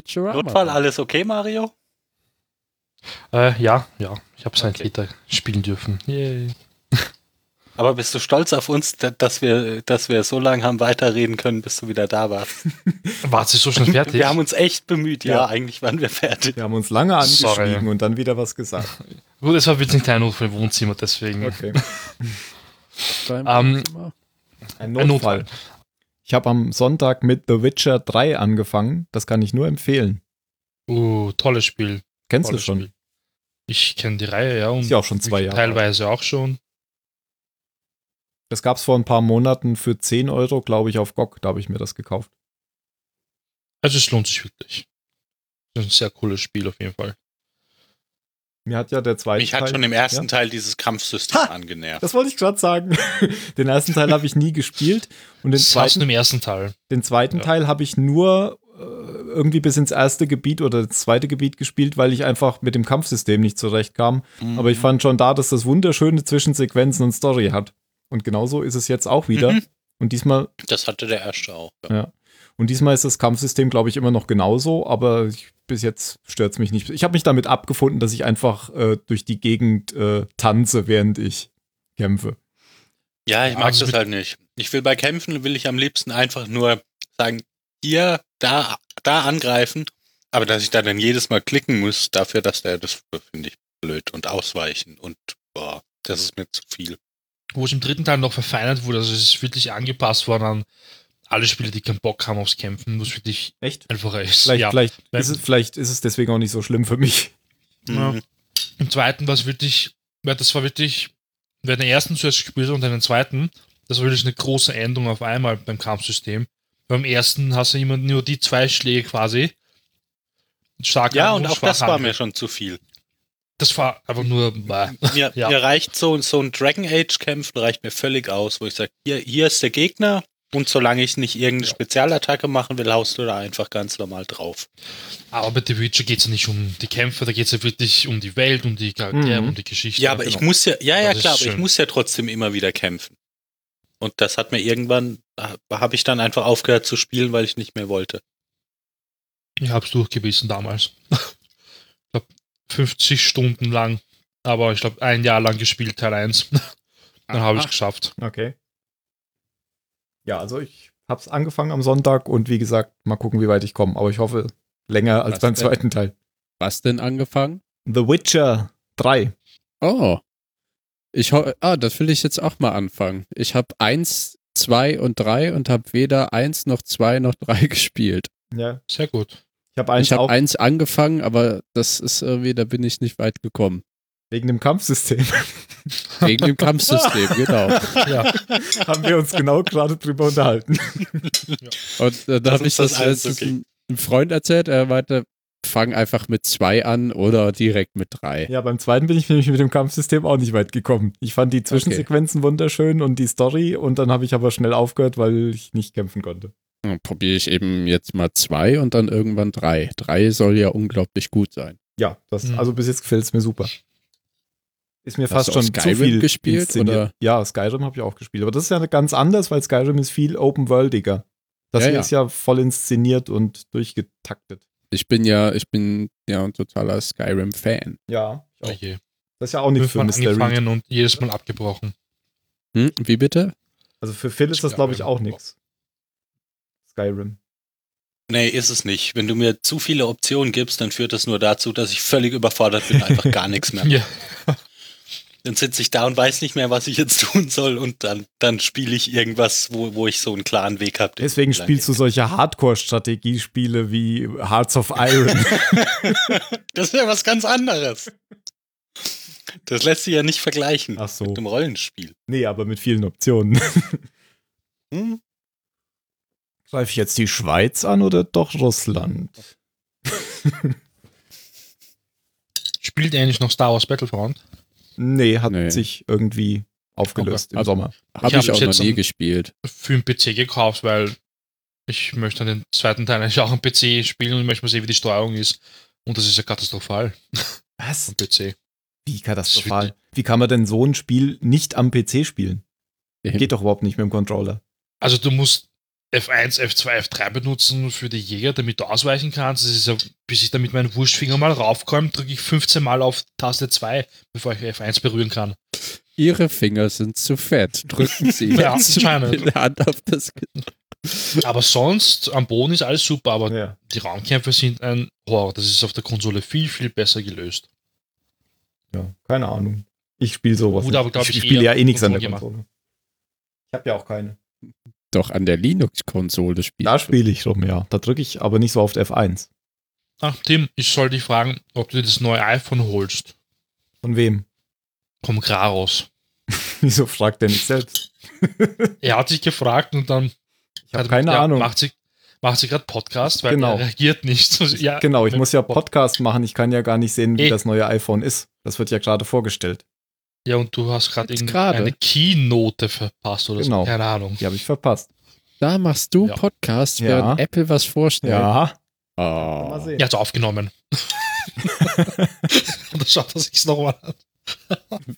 Futurama. Notfall, alles okay, Mario? Äh, ja, ja. Ich habe sein Okay. Täter spielen dürfen. Yay. (laughs) Aber bist du stolz auf uns, da- dass wir, dass wir so lange haben weiterreden können, bis du wieder da warst? (laughs) War sie so schnell (laughs) fertig? Wir haben uns echt bemüht. Ja, Ja. eigentlich waren wir fertig. Wir haben uns lange Sorry. angeschwiegen und dann wieder was gesagt. Gut, es war wirklich ein kleiner Notfall im Wohnzimmer, deswegen. Okay. Beim Ähm. Ein Ein Notfall. Ich habe am Sonntag mit The Witcher 3 angefangen. Das kann ich nur empfehlen. Uh, tolles Spiel. Kennst du Tolles schon? Spiel. Ich kenne die Reihe, ja. Und Ist ja auch schon zwei Jahre. Teilweise auch schon. Das gab es vor ein paar Monaten für 10 Euro, glaube ich, auf GOG. Da habe ich mir das gekauft. Also es lohnt sich wirklich. Das ist ein sehr cooles Spiel auf jeden Fall. Mir hat ja der zweite Mich hat Teil, schon im ersten Ja? Teil dieses Kampfsystem Ha! angenervt. Das wollte ich gerade sagen. (laughs) Den ersten Teil habe ich nie gespielt und den Das hast du zweiten, im ersten Teil. den zweiten Ja. Teil habe ich nur äh, irgendwie bis ins erste Gebiet oder das zweite Gebiet gespielt, weil ich einfach mit dem Kampfsystem nicht zurechtkam. Mhm. Aber ich fand schon da, dass das wunderschöne Zwischensequenzen und Story hat. Und genauso ist es jetzt auch wieder. Mhm. Und diesmal Das hatte der erste auch. Ja. Ja. Und diesmal ist das Kampfsystem, glaube ich, immer noch genauso, aber ich, bis jetzt stört es mich nicht. Ich habe mich damit abgefunden, dass ich einfach äh, durch die Gegend äh, tanze, während ich kämpfe. Ja, ich mag also das halt nicht. Ich will bei Kämpfen, will ich am liebsten einfach nur sagen, hier, da, da angreifen. Aber dass ich da dann jedes Mal klicken muss, dafür, dass der, das finde ich blöd und ausweichen und boah, das ist mir zu viel. Wo es im dritten Teil noch verfeinert wurde, also es ist wirklich angepasst worden an alle Spieler, die keinen Bock haben aufs Kämpfen, wo es wirklich Echt? einfacher ist. Vielleicht, ja. vielleicht, ist es, vielleicht ist es deswegen auch nicht so schlimm für mich. Ja. Mhm. Im zweiten war es wirklich, weil das war wirklich, wer den ersten zuerst gespielt hat und dann den zweiten, das war wirklich eine große Änderung auf einmal beim Kampfsystem. Beim ersten hast du immer nur die zwei Schläge quasi. Stark Ja, und auch das war mir schon zu viel. Das war einfach nur. Mir, Ja. mir reicht so, so ein Dragon Age Kämpfen reicht mir völlig aus, wo ich sage, hier, hier ist der Gegner und solange ich nicht irgendeine. Spezialattacke machen will, haust du da einfach ganz normal drauf. Aber bei The Witcher geht es ja nicht um die Kämpfe, da geht es ja wirklich um die Welt, um die Charaktere, Mhm. um die Geschichte. Ja, aber ich Genau. muss ja, ja, ja Das klar, aber ich schön. muss ja trotzdem immer wieder kämpfen. Und das hat mir irgendwann, da habe ich dann einfach aufgehört zu spielen, weil ich nicht mehr wollte. Ich hab's durchgebissen damals. ich glaube, 50 Stunden lang. Aber ich glaube, ein Jahr lang gespielt, Teil 1. Dann habe ich es geschafft. Okay. Ja, also ich habe es angefangen am Sonntag und wie gesagt, mal gucken, wie weit ich komme. Aber ich hoffe, länger als Was beim denn? zweiten Teil. Was denn angefangen? The Witcher 3. Oh. Ich ho ah, das will ich jetzt auch mal anfangen. Ich habe eins, zwei und drei und habe weder eins noch zwei noch (laughs) drei gespielt. Ja. Sehr gut. Ich habe eins ich auch eins angefangen, aber das ist irgendwie, da bin ich nicht weit gekommen. Wegen dem Kampfsystem. Wegen dem Kampfsystem, (laughs) genau. Ja, haben wir uns genau gerade drüber unterhalten. Und äh, da habe ich das letztens Einzige. einem Freund erzählt, er meinte, fang einfach mit zwei an oder direkt mit drei. Ja, beim zweiten bin ich nämlich mit dem Kampfsystem auch nicht weit gekommen. Ich fand die Zwischensequenzen wunderschön und die Story und dann habe ich aber schnell aufgehört, weil ich nicht kämpfen konnte. Dann probiere ich eben jetzt mal zwei und dann irgendwann drei. Drei soll ja unglaublich gut sein. Ja, das, Mhm. also bis jetzt gefällt es mir super. Ist mir Hast fast du auch schon Skyrim zu viel gespielt, inszeniert. oder? Ja, Skyrim habe ich auch gespielt. Aber das ist ja ganz anders, weil Skyrim ist viel open-worldiger. Das Ja, hier ja. ist ja voll inszeniert und durchgetaktet. Ich bin ja, ich bin ja ein totaler Skyrim-Fan. Ja, ich auch. okay. Das ist ja auch nichts für. Reed. angefangen und jedes Mal abgebrochen. Hm? Wie bitte? Also für Phil ist das, glaube ich, Skyrim. auch nichts. Skyrim. Nee, ist es nicht. Wenn du mir zu viele Optionen gibst, dann führt das nur dazu, dass ich völlig überfordert bin, einfach gar nichts mehr. (laughs) Ja. Dann sitze ich da und weiß nicht mehr, was ich jetzt (laughs) tun soll und dann, dann spiele ich irgendwas, wo, wo ich so einen klaren Weg habe. Deswegen spielst du solche Hardcore-Strategiespiele wie Hearts of Iron. (laughs) Das ist ja was ganz anderes. Das lässt sich ja nicht vergleichen Ach so. mit einem Rollenspiel. Nee, aber mit vielen Optionen. (laughs) Hm? Greife ich jetzt die Schweiz an oder doch Russland? Spielt ihr eigentlich noch Star Wars Battlefront? Nee, hat Nee. sich irgendwie aufgelöst im Also- Sommer. Habe Ich ich, auch noch jetzt nie gespielt. Für den PC gekauft, weil ich möchte den zweiten Teil eigentlich auch am PC spielen und möchte mal sehen, wie die Steuerung ist. Und das ist ja katastrophal Was? am PC. Wie katastrophal. Wie kann man denn so ein Spiel nicht am PC spielen? Geht doch überhaupt nicht mit dem Controller. Also du musst F1, F2, F3 benutzen für die Jäger, damit du ausweichen kannst. Das ist ja, bis ich damit meinen Wurstfinger mal raufkomme, drücke ich 15 Mal auf Taste 2, bevor ich F1 berühren kann. Ihre Finger sind zu fett. Drücken Sie (laughs) Ja, jetzt anscheinend. mit der Hand auf das Aber sonst, am Boden ist alles super, aber Ja. die Raumkämpfe sind ein Horror. Das ist auf der Konsole viel, viel besser gelöst. ja, keine Ahnung. Ich spiele sowas. Gut, nicht. aber ich ich spiele ja eh nichts an der Konsole Konsole. Ich habe ja auch keine. Doch an der Linux-Konsole spielen. Da spiele ich rum, ja. Da drücke ich aber nicht so oft F1. Ach, Tim, ich soll dich fragen, ob du dir das neue iPhone holst. Von wem? Vom Graros. (laughs) Wieso fragt der nicht selbst? (laughs) Er hat sich gefragt und dann Ich habe keine ja, Ahnung. Macht sie, macht sie gerade Podcast, weil Genau. er reagiert nicht. (laughs) ja, Genau, ich muss ja Podcast machen. Ich kann ja gar nicht sehen, wie Eh. das neue iPhone ist. Das wird ja gerade vorgestellt. Ja, und du hast gerade irgendeine Keynote verpasst oder Genau. so. Keine Ahnung. Die habe ich verpasst. Da machst du Ja. Podcast, Ja. während Apple was vorstellt. Ja. Oh. Mal sehen. Er hat aufgenommen. (laughs) und dann schaut er sich's nochmal an.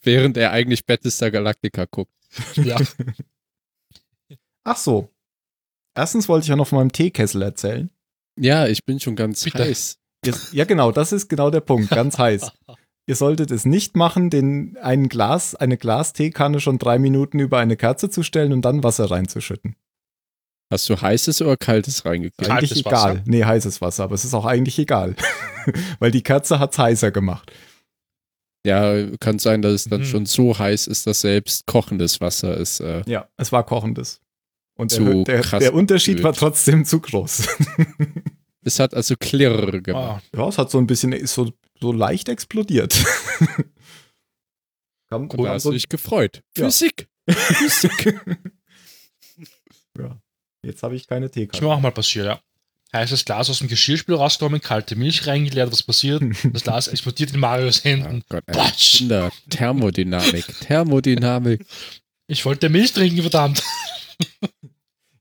Während er eigentlich Battlestar Galactica guckt. Ja. Ach so. Erstens wollte ich ja noch von meinem Teekessel erzählen. Ja, ich bin schon ganz Bitte. heiß. Ja, genau, das ist genau der Punkt. Ganz heiß. (laughs) Ihr solltet es nicht machen, den ein Glas, eine Glasteekanne schon drei Minuten über eine Kerze zu stellen und dann Wasser reinzuschütten. Hast du heißes oder kaltes reingekriegt? Kaltes eigentlich Wasser? egal. Nee, heißes Wasser, aber es ist auch eigentlich egal. (laughs) Weil die Kerze hat's heißer gemacht. Ja, kann sein, dass es dann Mhm. schon so heiß ist, dass selbst kochendes Wasser ist. Äh, Ja, es war kochendes. Und Zu der, der, der Unterschied gekühlt. war trotzdem zu groß. (laughs) es hat also Klirr gemacht. Ah, ja, es hat so ein bisschen, ist so, so leicht explodiert. Kam, da hast du dich gefreut. Ja. Physik. Physik. (laughs) ja. Jetzt habe ich keine ist Teekanne. mir auch mal passiert, ja. Heißes Glas aus dem Geschirrspül rausgenommen, kalte Milch reingeleert, was passiert? (laughs) Das Glas explodiert in Marios oh Händen. Gott, ey. Quatsch. Kinder. Thermodynamik. (laughs) Thermodynamik. Ich wollte Milch trinken, verdammt.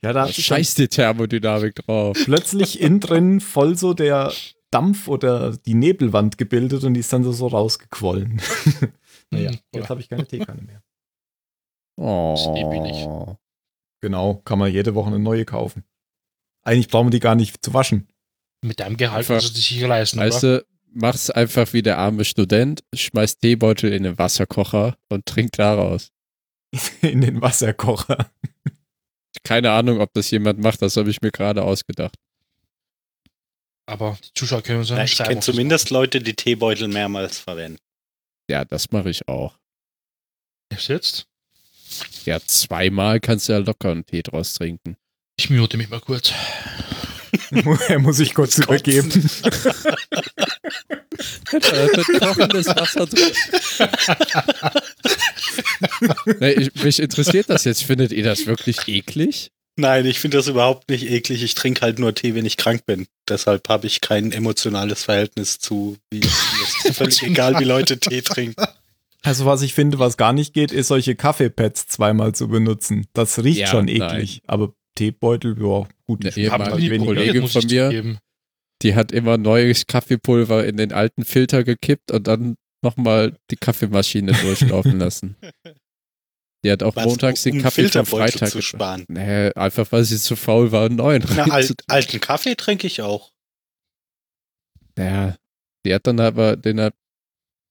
Ja, da Scheiß die Thermodynamik drauf. plötzlich innen drin voll so der Dampf oder die Nebelwand gebildet und die ist dann so, so rausgequollen. (laughs) naja, Hm, jetzt habe ich keine Teekanne mehr. Eh. Oh. Genau, kann man jede Woche eine neue kaufen. Eigentlich brauchen wir die gar nicht zu waschen. Mit deinem Gehalt kannst du dich sicher leisten, Weißt oder? du, mach's einfach wie der arme Student, schmeiß Teebeutel in den Wasserkocher und trink daraus. (laughs) In den Wasserkocher. Keine Ahnung, ob das jemand macht, das habe ich mir gerade ausgedacht. Aber die Zuschauer können uns ja nicht ich kenne zumindest Leute, die Teebeutel mehrmals verwenden. Ja, das mache ich auch. Echt jetzt? Ja, zweimal kannst du ja locker einen Tee draus trinken. Ich mute mich mal kurz. (laughs) er muss sich kurz übergeben. Da wird kochendes (laughs) Wasser drin. nee, ich, mich interessiert das jetzt. Findet ihr das wirklich eklig? Nein, ich finde das überhaupt nicht eklig. Ich trinke halt nur Tee, wenn ich krank bin. Deshalb habe ich kein emotionales Verhältnis zu, wie es ist (laughs) völlig egal, wie Leute Tee trinken. Also was ich finde, was gar nicht geht, ist solche Kaffeepads zweimal zu benutzen. Das riecht Ja, schon nein. eklig. Aber Teebeutel, ja, gut. Ich ihr hab mag halt die weniger. Kollegin von mir. Die hat immer neues Kaffeepulver in den alten Filter gekippt und dann nochmal die Kaffeemaschine durchlaufen lassen. (laughs) Die hat auch Was, montags den um Kaffee vom Freitag zu sparen. Nee, einfach weil sie zu faul war, einen neuen Na, alt, reinzutun. alten Kaffee trinke ich auch. Ja, die hat dann aber den hat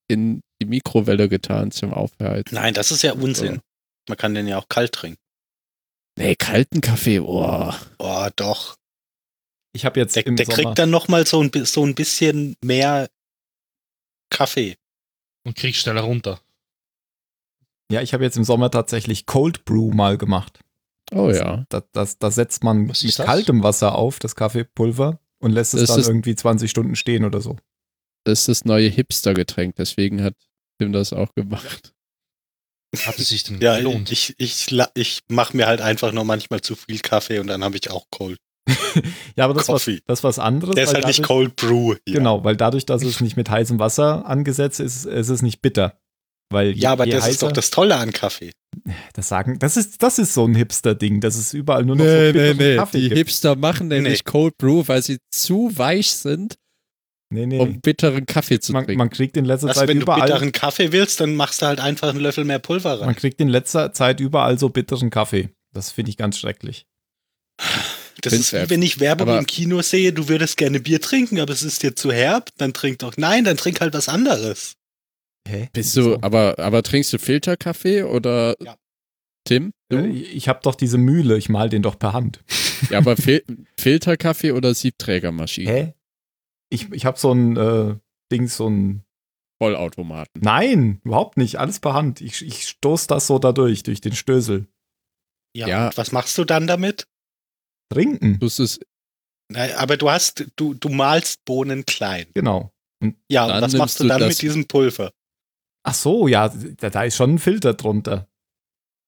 in die Mikrowelle getan zum Aufheizen. Nein, das ist ja Unsinn. Man kann den ja auch kalt trinken. Nee, kalten Kaffee, boah. Oh, doch. Ich habe jetzt Der, im der Sommer, kriegt dann noch mal so ein, so ein bisschen mehr Kaffee. Und kriegst schneller runter. Ja, ich habe jetzt im Sommer tatsächlich Cold Brew mal gemacht. Oh ja. Da, das, da setzt man Was mit das? kaltem Wasser auf, das Kaffeepulver, und lässt es Das dann irgendwie 20 Stunden stehen oder so. Das ist das neue Hipster-Getränk, deswegen hat Tim das auch gemacht. Hat es sich denn Ja, gelohnt? ich, ich, ich mache mir halt einfach nur manchmal zu viel Kaffee und dann habe ich auch Cold. (laughs) Ja, aber das war Coffee. das ist was anderes. Der ist halt nicht dadurch- Cold Brew. Hier. Genau, weil dadurch, dass es nicht mit heißem Wasser angesetzt ist, ist es nicht bitter. Weil je, Ja, aber je das heißer, ist doch das Tolle an Kaffee. das sagen, das ist, das ist so ein Hipster-Ding, dass es überall nur noch so bitteren Kaffee Die gibt. Hipster machen nämlich Cold Brew, weil sie zu weich sind, Nee, nee. um bitteren Kaffee zu man, trinken. man kriegt in letzter Was, Zeit wenn du überall, bitteren Kaffee willst, dann machst du halt einfach einen Löffel mehr Pulver rein. man kriegt in letzter Zeit überall so bitteren Kaffee. Das finde ich ganz schrecklich. Das Find's ist wie wenn ich Werbung Aber- im Kino sehe, du würdest gerne Bier trinken, aber es ist dir zu herb, dann trink doch. Nein, dann trink halt was anderes. Hä? Bist du, aber, aber trinkst du Filterkaffee oder Ja. Tim? Du? Äh, Ich habe doch diese Mühle, ich mal den doch per Hand. Ja, aber Fil Filterkaffee oder Siebträgermaschine? Hä? Ich, ich habe so ein äh, Ding, so ein. Vollautomaten. Nein, überhaupt nicht. Alles per Hand. Ich, ich stoß das so dadurch, durch den Stößel. Ja, Ja. Und was machst du dann damit? Trinken. Du es Na, aber du hast, du, du malst Bohnen klein. Genau. Ja, und was machst du dann mit diesem Pulver? Ach so, ja, da, da ist schon ein Filter drunter.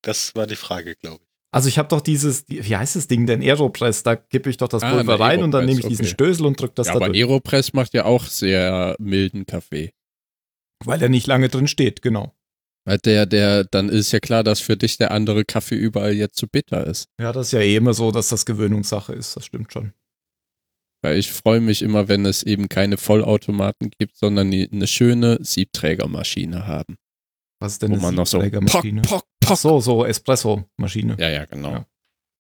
Das war die Frage, glaube ich. Also ich habe doch dieses, die- wie heißt das Ding denn? Aeropress, da gebe ich doch das Ah, Pulver eine rein und dann Aeropress, nehme ich diesen okay. Stößel und drücke das ja, da aber durch. Aeropress macht ja auch sehr milden Kaffee. Weil er nicht lange drin steht, genau. Weil der, der, dann ist ja klar, dass für dich der andere Kaffee überall jetzt zu bitter ist. Ja, das ist ja eh immer so, dass das Gewöhnungssache ist, das stimmt schon. Weil ich freue mich immer, wenn es eben keine Vollautomaten gibt, sondern eine schöne Siebträgermaschine haben. Was ist denn Wo eine man noch so pock, Siebträgermaschine? pock, Ach pock. so, so Espresso-Maschine. Ja, ja, genau. Ja.